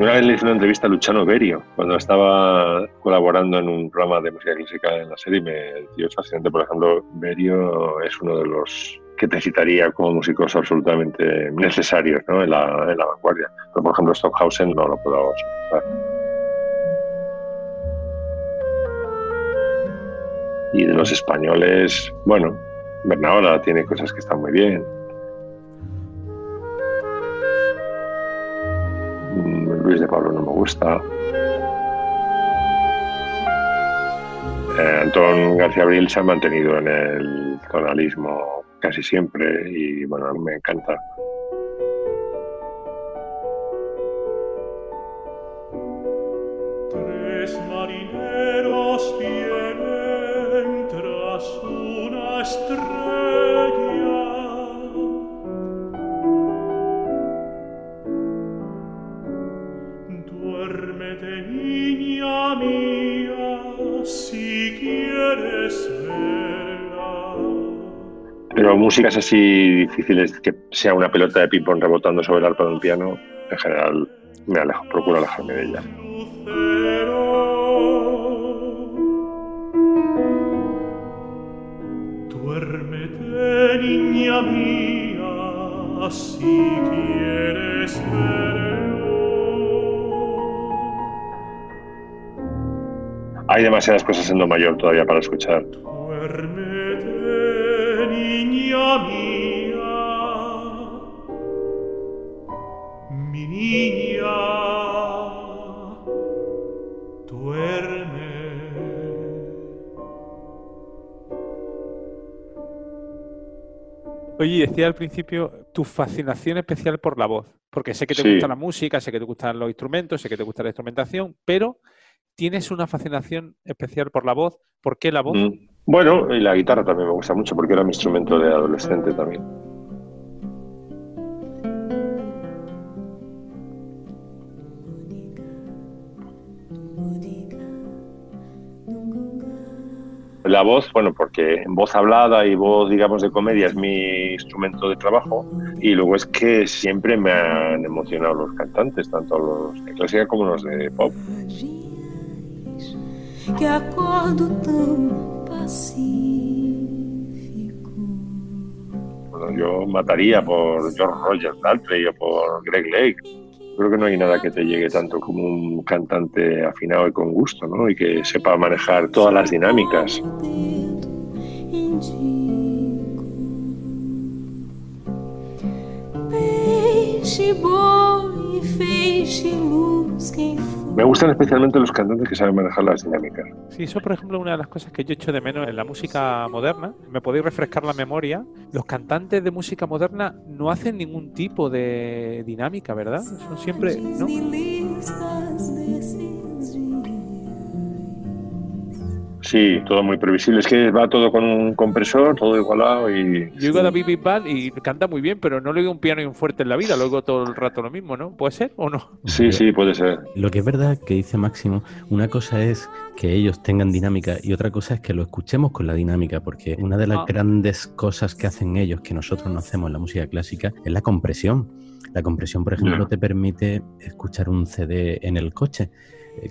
Una vez le hice una entrevista a Luciano Berio cuando estaba colaborando en un programa de música clásica en la serie y me dio fascinante. Por ejemplo, Berio es uno de los que te citaría como músicos absolutamente necesarios ¿no? en, la, en la vanguardia. Pero, por ejemplo, Stockhausen no lo puedo soportar. Y de los españoles, bueno, Bernaola tiene cosas que están muy bien. Luis de Pablo no me gusta. Eh, Antón García Abril se ha mantenido en el tonalismo casi siempre y bueno, me encanta. Músicas así difíciles, que sea una pelota de ping-pong rebotando sobre el arpa de un piano, en general me alejo, procuro alejarme de ella. Lucero. Duérmete, niña mía, si quieres verlo. Hay demasiadas cosas en do mayor todavía para escuchar. Oye, decía al principio tu fascinación especial por la voz, porque sé que te Sí. gusta la música, sé que te gustan los instrumentos, sé que te gusta la instrumentación, pero tienes una fascinación especial por la voz. ¿Por qué la voz? Mm. Bueno, y la guitarra también me gusta mucho porque era mi instrumento de adolescente también. La voz, bueno, porque voz hablada y voz, digamos, de comedia es mi instrumento de trabajo. Y luego es que siempre me han emocionado los cantantes, tanto los de clásica como los de pop. que acordo tão pacífico. Bueno, yo mataría por George Rogers Daltrey o por Greg Lake. Creo que no hay nada que te llegue tanto como un cantante afinado y con gusto, ¿no? Y que sepa manejar todas las dinámicas. Me gustan especialmente los cantantes que saben manejar las dinámicas. Sí, eso por ejemplo es una de las cosas que yo echo de menos en la música moderna. Me podéis refrescar la memoria. Los cantantes de música moderna no hacen ningún tipo de dinámica, ¿verdad? Son siempre, ¿no? Sí, todo muy previsible. Es que va todo con un compresor, todo igualado y... Yo oigo a David Bisbal y canta muy bien, pero no le oigo un piano y un fuerte en la vida, lo oigo todo el rato lo mismo, ¿no? ¿Puede ser o no? Sí, sí, puede ser. Lo que es verdad que dice Máximo, una cosa es que ellos tengan dinámica y otra cosa es que lo escuchemos con la dinámica, porque una de las Ah. grandes cosas que hacen ellos que nosotros no hacemos en la música clásica es la compresión. La compresión, por ejemplo, te permite escuchar un CD en el coche,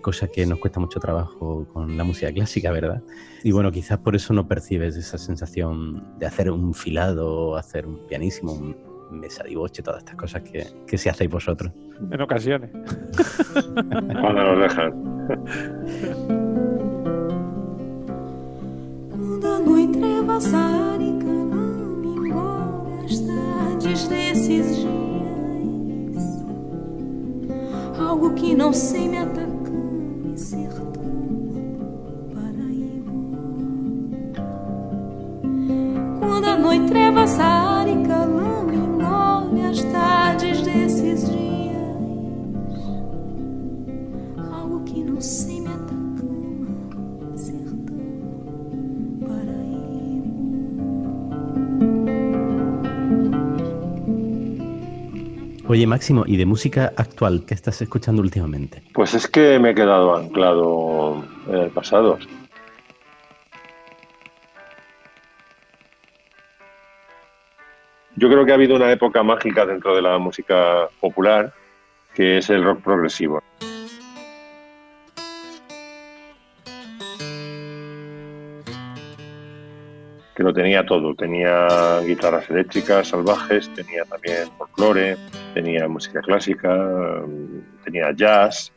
cosa que nos cuesta mucho trabajo con la música clásica, ¿verdad? Y bueno, quizás por eso no percibes esa sensación de hacer un filado, hacer un pianísimo, un mesa de boche, todas estas cosas que, que se hacéis vosotros. En ocasiones. [laughs] Cuando nos dejan. Não me desses dias Algo que não sei me atacando e sertão Paraíba Quando a noite treva sárica não me engole as tardes desses dias Algo que não sei me Oye, Máximo, ¿y de música actual qué estás escuchando últimamente? Pues es que me he quedado anclado en el pasado. Yo creo que ha habido una época mágica dentro de la música popular, que es el rock progresivo. Que lo tenía todo. Tenía guitarras eléctricas salvajes, tenía también folclore, tenía música clásica, mm, tenía jazz.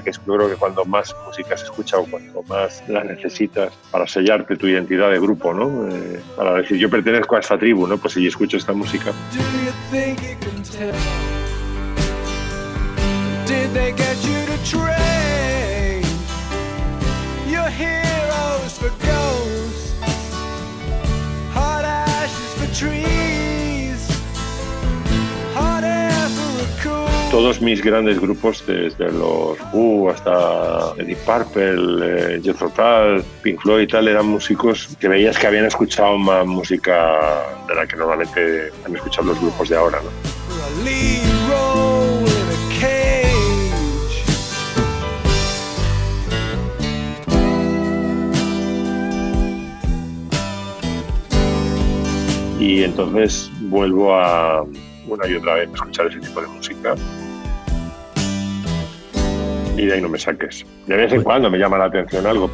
Que es creo que cuando más música se escucha o cuando más la necesitas para sellarte tu identidad de grupo, ¿no? Eh, para decir yo pertenezco a esta tribu, ¿no? Pues si escucho esta música, mis grandes grupos, desde los Who hasta Eddie Purple, eh, Jethro Tull, Pink Floyd y tal, eran músicos que veías que habían escuchado más música de la que normalmente han escuchado los grupos de ahora, ¿no? Y entonces vuelvo a una y otra vez a escuchar ese tipo de música. Y de ahí no me saques. De vez en cuando me llama la atención algo.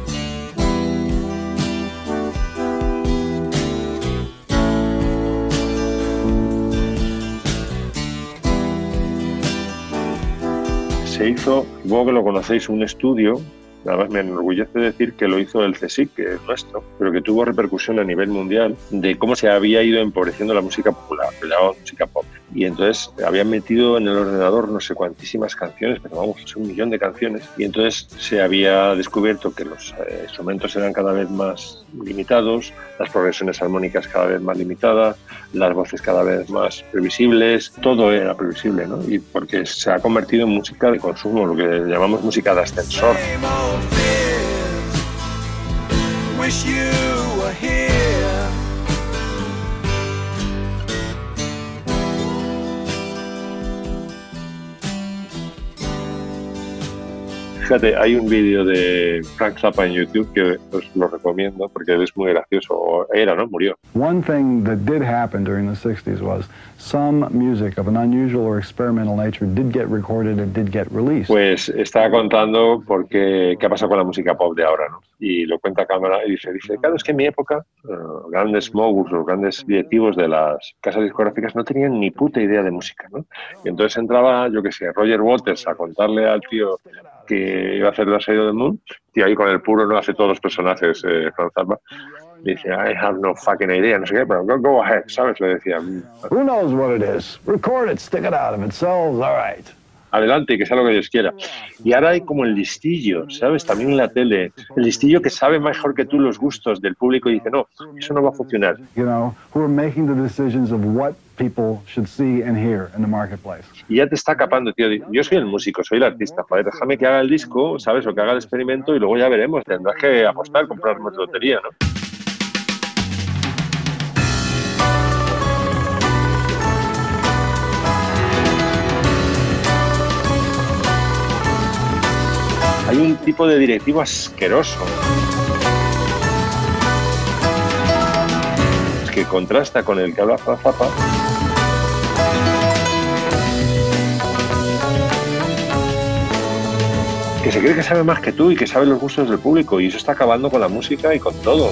Se hizo, supongo que lo conocéis, un estudio Además, me enorgullece decir que lo hizo el CSIC, que es nuestro, pero que tuvo repercusión a nivel mundial de cómo se había ido empobreciendo la música popular, llamamos música pop. Y entonces habían metido en el ordenador no sé cuantísimas canciones, pero vamos, un millón de canciones. Y entonces se había descubierto que los eh, instrumentos eran cada vez más limitados, las progresiones armónicas cada vez más limitadas, las voces cada vez más previsibles, todo era previsible, ¿no? Y porque se ha convertido en música de consumo, lo que llamamos música de ascensor. Fíjate, hay un vídeo de Frank Zappa en YouTube que os lo recomiendo porque es muy gracioso. O Era, ¿no? Murió. One thing that did happen during the 60s was some music of an unusual or experimental nature did get recorded and did get released. Pues estaba contando por qué, ha pasado con la música pop de ahora, ¿no? Y lo cuenta a cámara y dice, dice, claro, es que en mi época eh, grandes moguls, los grandes directivos de las casas discográficas no tenían ni puta idea de música, ¿no? Y entonces entraba, yo qué sé, Roger Waters a contarle al tío que iba a hacer la serie del Moon, y ahí con el puro no hace todos los personajes, eh, Frank Zappa. Dice, I have no fucking idea, no sé qué, pero go, go ahead, ¿sabes? Le decía. Who knows what it is? Record it, stick it out. If it sells, all right. Adelante, que sea lo que Dios quiera. Y ahora hay como el listillo, ¿sabes? También en la tele, el listillo que sabe mejor que tú los gustos del público y dice, no, eso no va a funcionar. You know, who are making the decisions of what people should see and hear in the marketplace. Y ya te está capando, tío. Yo soy el músico, soy el artista. Joder, déjame que haga el disco, ¿sabes? O que haga el experimento y luego ya veremos. Tendrás que apostar, comprar más lotería, ¿no? Hay un tipo de directivo asqueroso. Que contrasta con el que habla Zapa. Que se cree que sabe más que tú y que sabe los gustos del público y eso está acabando con la música y con todo.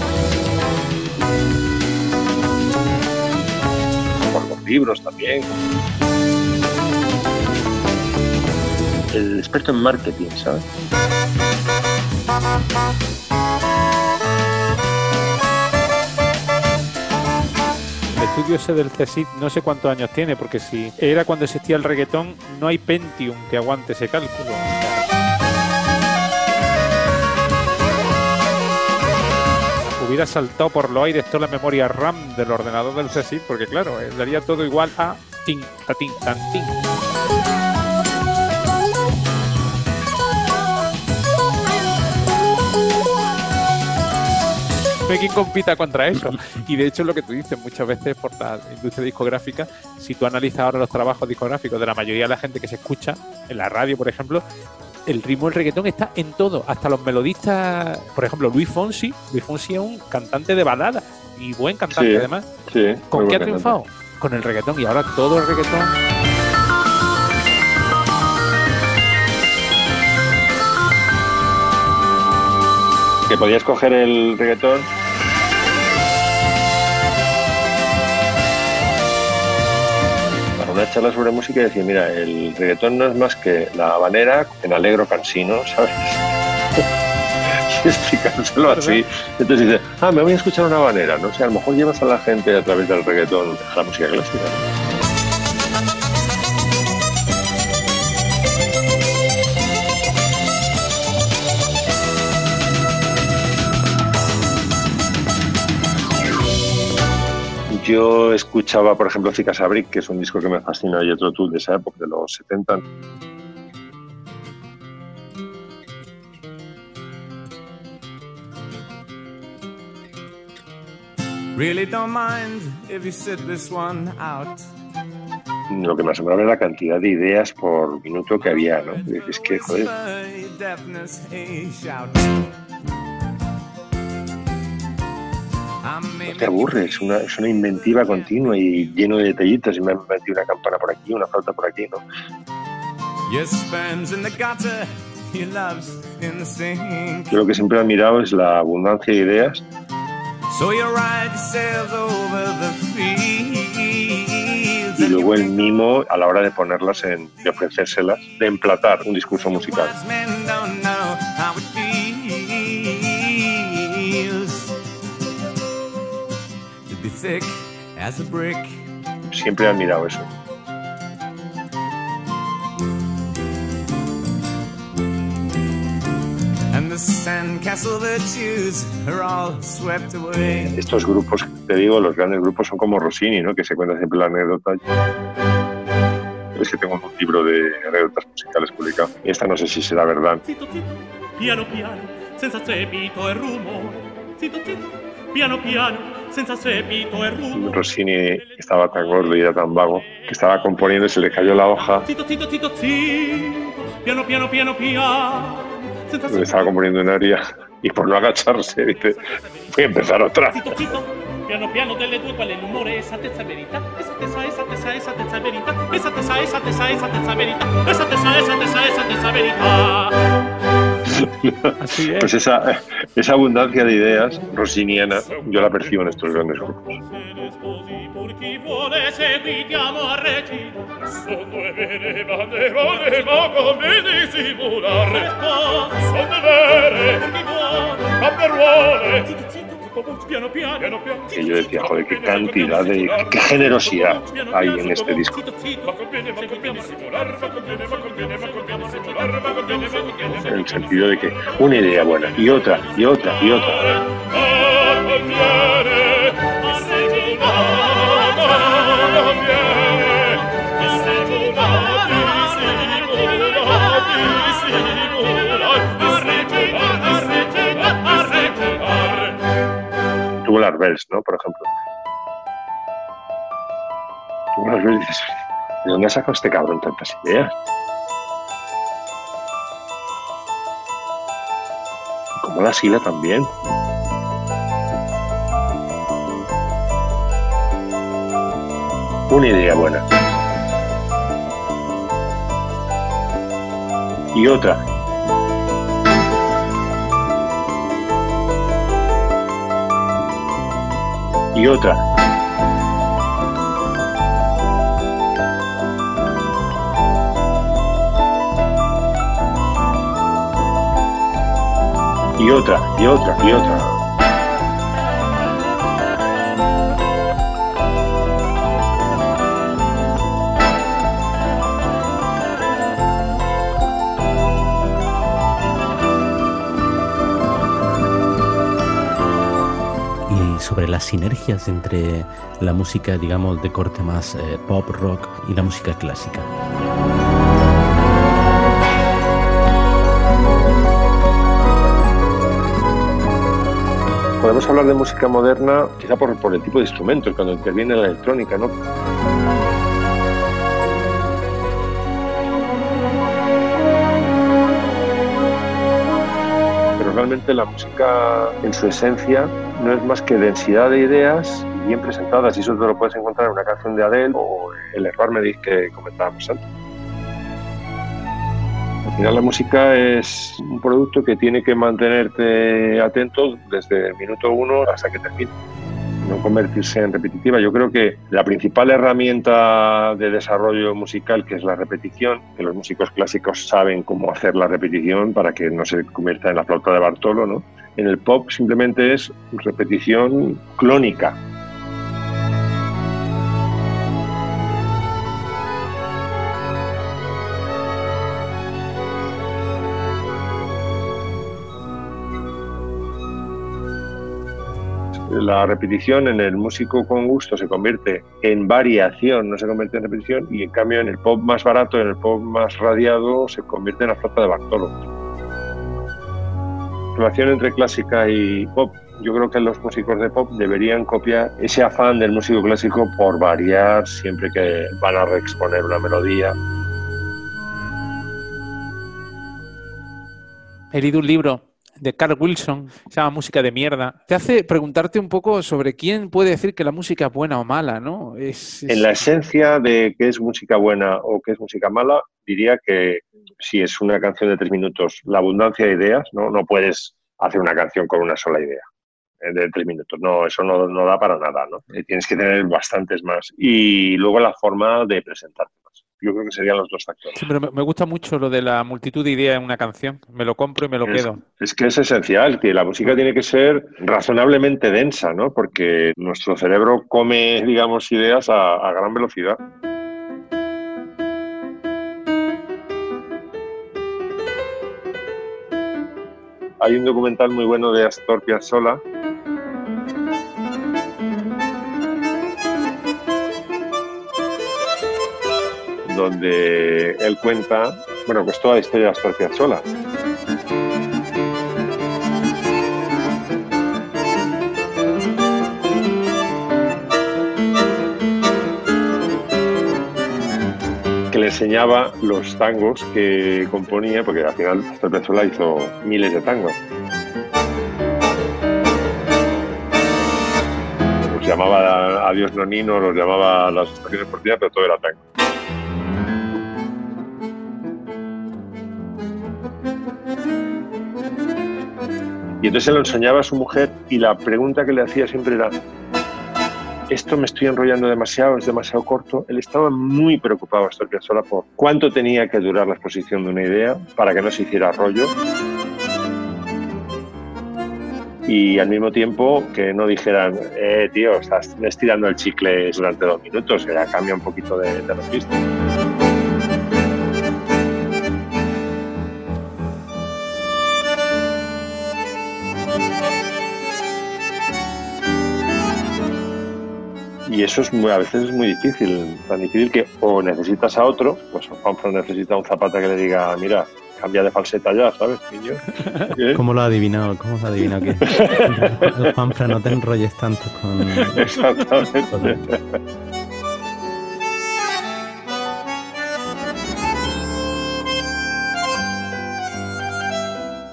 Por los libros también. El experto en marketing, ¿sabes? El estudio ese del CSIC no sé cuántos años tiene, porque si era cuando existía el reggaetón, no hay Pentium que aguante ese cálculo. Hubiera saltado por los aires toda la memoria RAM del ordenador del CSIC, porque claro, eh, daría todo igual a tin, ta, tin, tan, tin. Quien compita contra eso. Y de hecho, lo que tú dices muchas veces por la industria discográfica, si tú analizas ahora los trabajos discográficos de la mayoría de la gente que se escucha, en la radio, por ejemplo, el ritmo del reggaetón está en todo, hasta los melodistas, por ejemplo, Luis Fonsi. Luis Fonsi es un cantante de balada y buen cantante Sí, además. sí, ¿Con qué ha triunfado? Con el reggaetón y ahora todo el reggaetón. Que podías coger el reggaetón una charla sobre música y decir, mira, el reggaetón no es más que la habanera en alegro cansino, ¿sabes? [laughs] y explicárselo así. Entonces dice, ah, me voy a escuchar una habanera, ¿no? O sea, a lo mejor llevas a la gente a través del reggaetón a la música clásica. ¿no? Yo escuchaba, por ejemplo, Zika Sabric, que es un disco que me fascina, y otro tú de esa época, de los 70. Really don't mind if you sit this one out. Lo que me asombraba era la cantidad de ideas por minuto que había, ¿no? Y Es que, joder, no te aburres, es una, es una inventiva continua y lleno de detallitos. Y me han metido una campana por aquí, una flauta por aquí, ¿no? Yo lo que siempre he admirado es la abundancia de ideas y luego el mimo a la hora de ponerlas, en, de ofrecérselas, de emplatar un discurso musical. Thick as a brick. Siempre he admirado eso. And the sandcastle virtues are all swept away. Estos grupos, te digo, los grandes grupos son como Rossini, ¿no? Que se cuenta siempre la anécdota. Es que tengo un libro de anécdotas musicales publicado. Y esta no sé si será verdad. Zitto, piano piano, senza strepito e zitto, piano piano, e. Rossini estaba tan gordo y era tan vago que estaba componiendo y se le cayó la hoja. Piano piano piano piano, Le estaba componiendo un aria y por no agacharse dice, voy a empezar otra. Piano piano delle due qual è l'umore, esattezza e verità, esattezza, esattezza, esattezza e verità, esattezza, esattezza, esattezza e verità, esattezza, esattezza, esattezza e verità. Así es. Pues esa, esa abundancia de ideas rossiniana yo la percibo en estos grandes grupos. Piano que yo decía, joder, qué cantidad de, qué generosidad hay en este disco. En el sentido de que una idea buena y otra y otra y otra. Bells, ¿no? Por ejemplo. ¿de dónde ha este cabrón tantas ideas? Como la sila también. Una idea buena. Y otra. Y otra. Y otra, y otra, y otra. Sobre las sinergias entre la música, digamos, de corte más eh, pop, rock y la música clásica. Podemos hablar de música moderna quizá por, por el tipo de instrumentos, cuando interviene la electrónica, ¿no? Realmente la música en su esencia no es más que densidad de ideas bien presentadas y eso te lo puedes encontrar en una canción de Adele o el Erbarmedic que comentábamos antes. Al final la música es un producto que tiene que mantenerte atento desde el minuto uno hasta que termine. No convertirse en repetitiva. Yo creo que la principal herramienta de desarrollo musical, que es la repetición, que los músicos clásicos saben cómo hacer la repetición para que no se convierta en la flauta de Bartolo, ¿no? En el pop simplemente es repetición clónica. La repetición en el músico con gusto se convierte en variación, no se convierte en repetición, y en cambio en el pop más barato, en el pop más radiado, se convierte en la flauta de Bartolo. La relación entre clásica y pop, yo creo que los músicos de pop deberían copiar ese afán del músico clásico por variar siempre que van a reexponer una melodía. He leído un libro de Carl Wilson, se llama Música de mierda. Te hace preguntarte un poco sobre quién puede decir que la música es buena o mala, ¿no? Es, En la esencia de qué es música buena o qué es música mala, diría que si es una canción de tres minutos, la abundancia de ideas, ¿no? No puedes hacer una canción con una sola idea eh, de tres minutos. No, eso no, no da para nada, ¿no? Tienes que tener bastantes más. Y luego la forma de presentarte. Yo creo que serían los dos factores. Sí, pero me, me gusta mucho lo de la multitud de ideas en una canción. Me lo compro y me lo Es, quedo. es que es esencial, que la música tiene que ser razonablemente densa, ¿no? Porque nuestro cerebro come, digamos, ideas a, a gran velocidad. Hay un documental muy bueno de Astor Piazzolla donde él cuenta, bueno, pues toda la historia de Astor Piazzolla. que le enseñaba los tangos que componía, porque al final Astor Piazzolla hizo miles de tangos. Llamaba Adiós Nonino, los llamaba las estaciones por día, pero todo era tango. Entonces se lo enseñaba a su mujer y la pregunta que le hacía siempre era, esto me estoy enrollando demasiado, es demasiado corto. Él estaba muy preocupado, Astor Piazzolla, por cuánto tenía que durar la exposición de una idea para que no se hiciera rollo. y al mismo tiempo que no dijeran, eh, tío, estás estirando el chicle durante dos minutos, que ya cambia un poquito de, de registro. Y eso es muy, a veces es muy difícil, tan difícil que o necesitas a otro, pues Juanfran necesita un zapata que le diga, mira, cambia de falseta ya, ¿sabes, niño? ¿Qué? [laughs] ¿Cómo lo ha adivinado? ¿Cómo lo ha adivinado? Que [laughs] Juanfran, no te enrolles tanto con... Exactamente.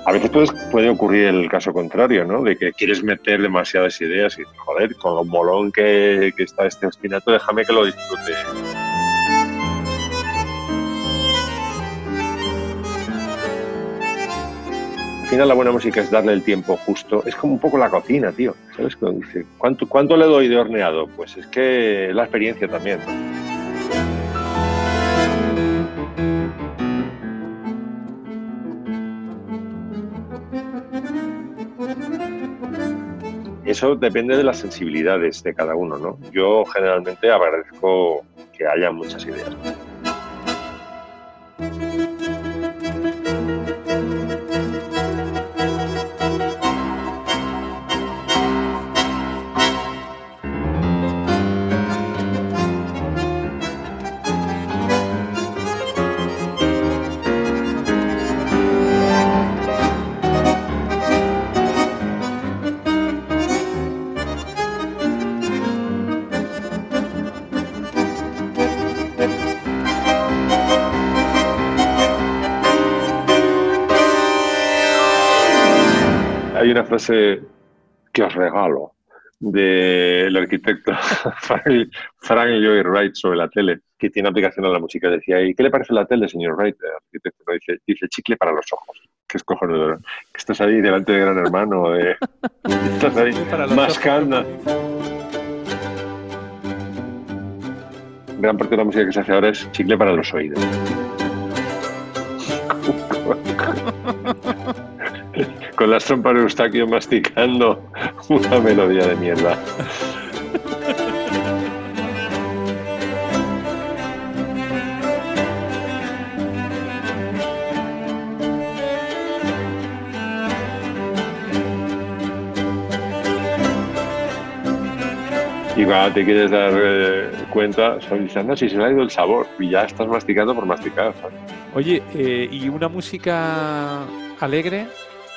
A veces puede ocurrir el caso contrario, ¿no? De que quieres meter demasiadas ideas y, joder, con lo molón que, que está este ostinato, déjame que lo disfrute. Al final la buena música es darle el tiempo justo. Es como un poco la cocina, tío. ¿Sabes? ¿Cuánto, ¿Cuánto le doy de horneado? Pues es que la experiencia también. Eso depende de las sensibilidades de cada uno, ¿no? Yo generalmente agradezco que haya muchas ideas. Frase que os regalo del arquitecto [laughs] Frank, Lloyd Wright sobre la tele, que tiene aplicación a la música. Decía, ¿y qué le parece la tele, señor Wright? El arquitecto ¿no? dice, dice chicle para los ojos. Que es cojonudo. Que estás ahí delante de Gran Hermano, eh, [laughs] estás ahí mascando. Gran parte de la música que se hace ahora es chicle para los oídos. [laughs] [laughs] Con las trompas de Eustaquio masticando una melodía de mierda. Y cuando te quieres dar eh, cuenta, diciendo, si se le ha ido el sabor, y ya estás masticando por masticar. Oye, eh, ¿y una música alegre,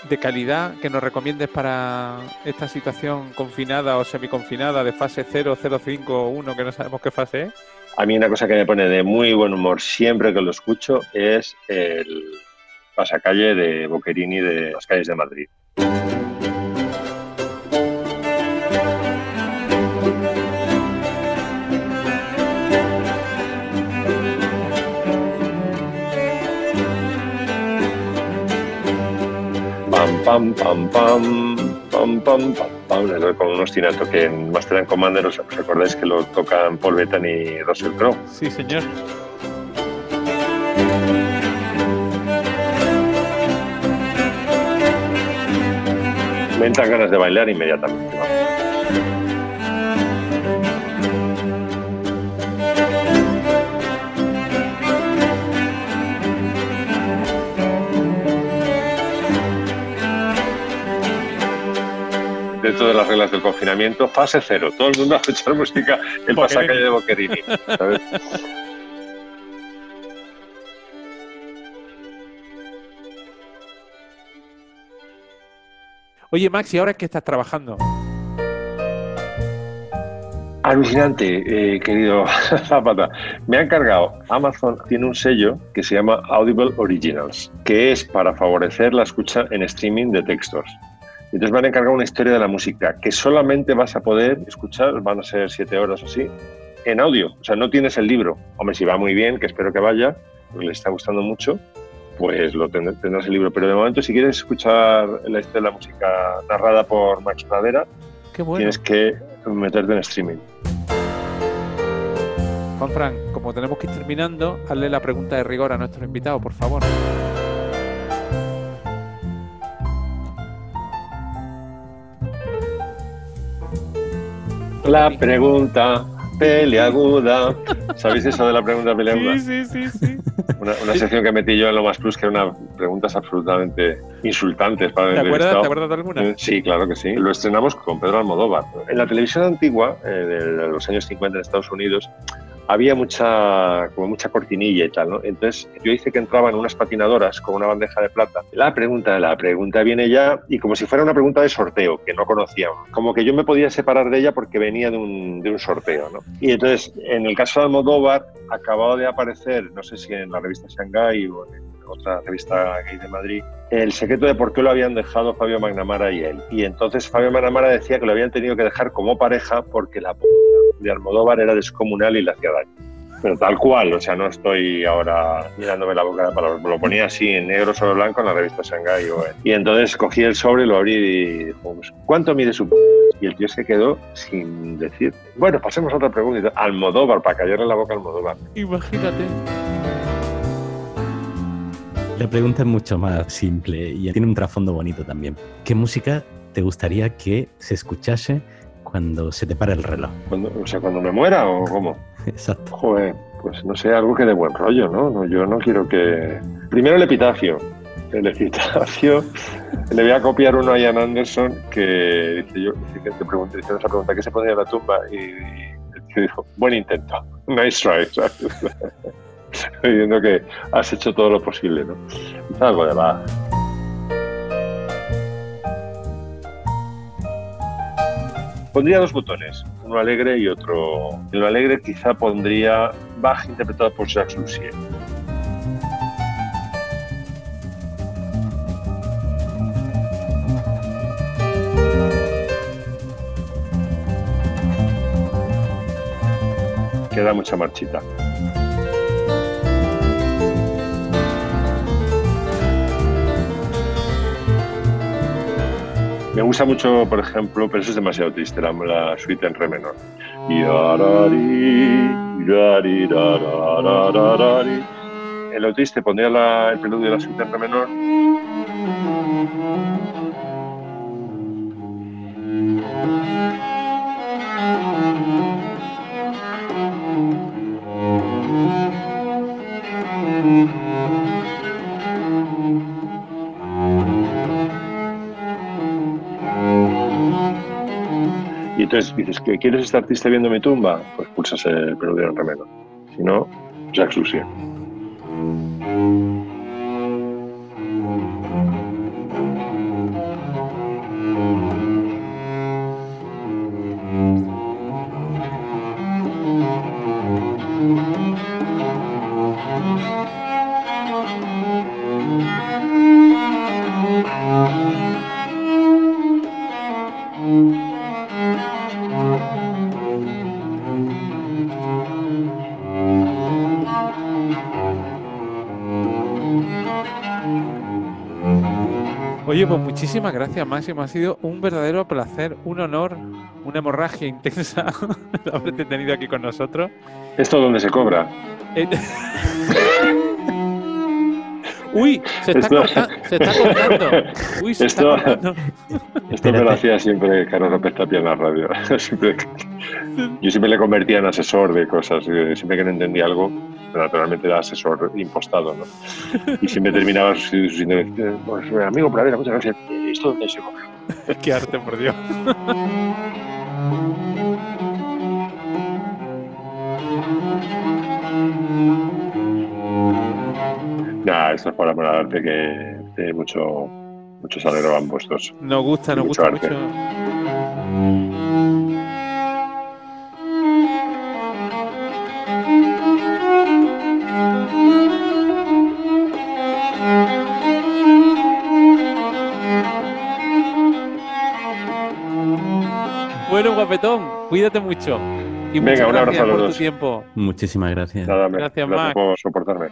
de calidad, que nos recomiendes para esta situación confinada o semiconfinada de fase 0, 0, 5 1, que no sabemos qué fase es? A mí una cosa que me pone de muy buen humor siempre que lo escucho es el pasacalle de Boquerini de las calles de Madrid. Pam, pam, pam, pam, pam, pam, con un ostinato que en Master and Commander os acordáis que lo tocan Paul Bettany y Russell Crowe. Sí, señor. Me entran ganas de bailar inmediatamente. Reglas del confinamiento, fase cero. Todo el mundo a escuchar música, el pasacalle de Boquerini. ¿sabes? Oye, Max, ¿y ahora qué estás trabajando? Alucinante, eh, querido [laughs] Zapata. Me ha encargado, Amazon tiene un sello que se llama Audible Originals, que es para favorecer la escucha en streaming de textos. Entonces me han encargado una historia de la música que solamente vas a poder escuchar, van a ser siete horas así, en audio. O sea, no tienes el libro. Hombre, si va muy bien, que espero que vaya, porque le está gustando mucho, pues lo tendrás, el libro. Pero de momento, si quieres escuchar la historia de la música narrada por Max Pradera, bueno. tienes que meterte en streaming. Juan Fran, como tenemos que ir terminando, hazle la pregunta de rigor a nuestro invitado, por favor. La pregunta peleaguda. ¿Sabéis eso de la pregunta peleaguda? Sí, sí, sí, sí. Una, una sección que metí yo en Lo Más Plus, que eran preguntas absolutamente insultantes para el ¿Te acuerdas. ¿Te acuerdas de alguna? Eh, Sí, claro que sí. Lo estrenamos con Pedro Almodóvar. En la televisión antigua, eh, de los años 50 en Estados Unidos, había mucha, como mucha cortinilla y tal, ¿no? Entonces yo hice que entraban unas patinadoras con una bandeja de plata. La pregunta, la pregunta viene ya y como si fuera una pregunta de sorteo que no conocíamos. Como que yo me podía separar de ella porque venía de un, de un sorteo, ¿no? Y entonces, en el caso de Almodóvar, acababa de aparecer, no sé si en la revista Shanghai o en otra revista gay de Madrid, el secreto de por qué lo habían dejado Fabio Magnamara y él. Y entonces Fabio Magnamara decía que lo habían tenido que dejar como pareja porque la p de Almodóvar era descomunal y le hacía daño. Pero tal cual, o sea, no estoy ahora mirándome la boca de palabras, lo ponía así en negro sobre blanco en la revista Shanghai. o- Y entonces cogí el sobre, lo abrí y dijo, pues, ¿cuánto mide su p? Y el tío se quedó sin decir. Bueno, pasemos a otra pregunta. Almodóvar, para callarle la boca a Almodóvar. Imagínate. La pregunta es mucho más simple y tiene un trasfondo bonito también. ¿Qué música te gustaría que se escuchase cuando se te para el reloj? Cuando- o sea, cuando me muera o cómo. [laughs] Exacto. Joder, pues no sé, algo que de buen rollo, ¿no? No, Yo no quiero que... Primero el epitafio. El epitafio, [laughs] le voy a copiar uno a Ian Anderson que dice yo, que te pregunté, esa pregunta, ¿qué se pondría en la tumba? Y, y tío dijo, buen intento, [laughs] nice try, [laughs] ¿sabes? Diciendo que has hecho todo lo posible, ¿no? Algo de va. Pondría dos botones, uno alegre y otro. En lo alegre quizá pondría Bach interpretado por Jacques Lussier. Queda mucha marchita. Me gusta mucho, por ejemplo, pero eso es demasiado triste, la, la suite en re menor. En lo triste pondría la- el preludio de la suite en re menor. Entonces dices, ¿que ¿quieres estar triste viendo mi tumba? Pues pulsas el re menor. Si no, Jacques Lussier. Oye, pues muchísimas gracias, Máximo. Ha sido un verdadero placer, un honor, una hemorragia intensa [laughs] haberte tenido aquí con nosotros. ¿Esto dónde se cobra? Eh, [laughs] Uy, se está, Esto- corta- se está cortando. [laughs] Uy, se Esto- está cortando. Esto me lo hacía siempre Carlos López Tapia en la radio. Siempre- yo siempre le convertía en asesor de cosas. eh, Siempre que no entendía algo, naturalmente era asesor impostado. ¿no? Y siempre terminaba sus, sus intervenciones. Pues, eh, amigo Pradera, muchas gracias. Eh, ¿Esto dónde se cobra? [laughs] Qué arte, por Dios. Nah, esto es para amor al arte que tiene mucho, mucho salero van puestos. Nos gusta, nos Mucho gusta arte. mucho. Betón, cuídate mucho. Y Venga, un abrazo a por tu tiempo. Muchísimas gracias. Gracias, gracias por soportarme.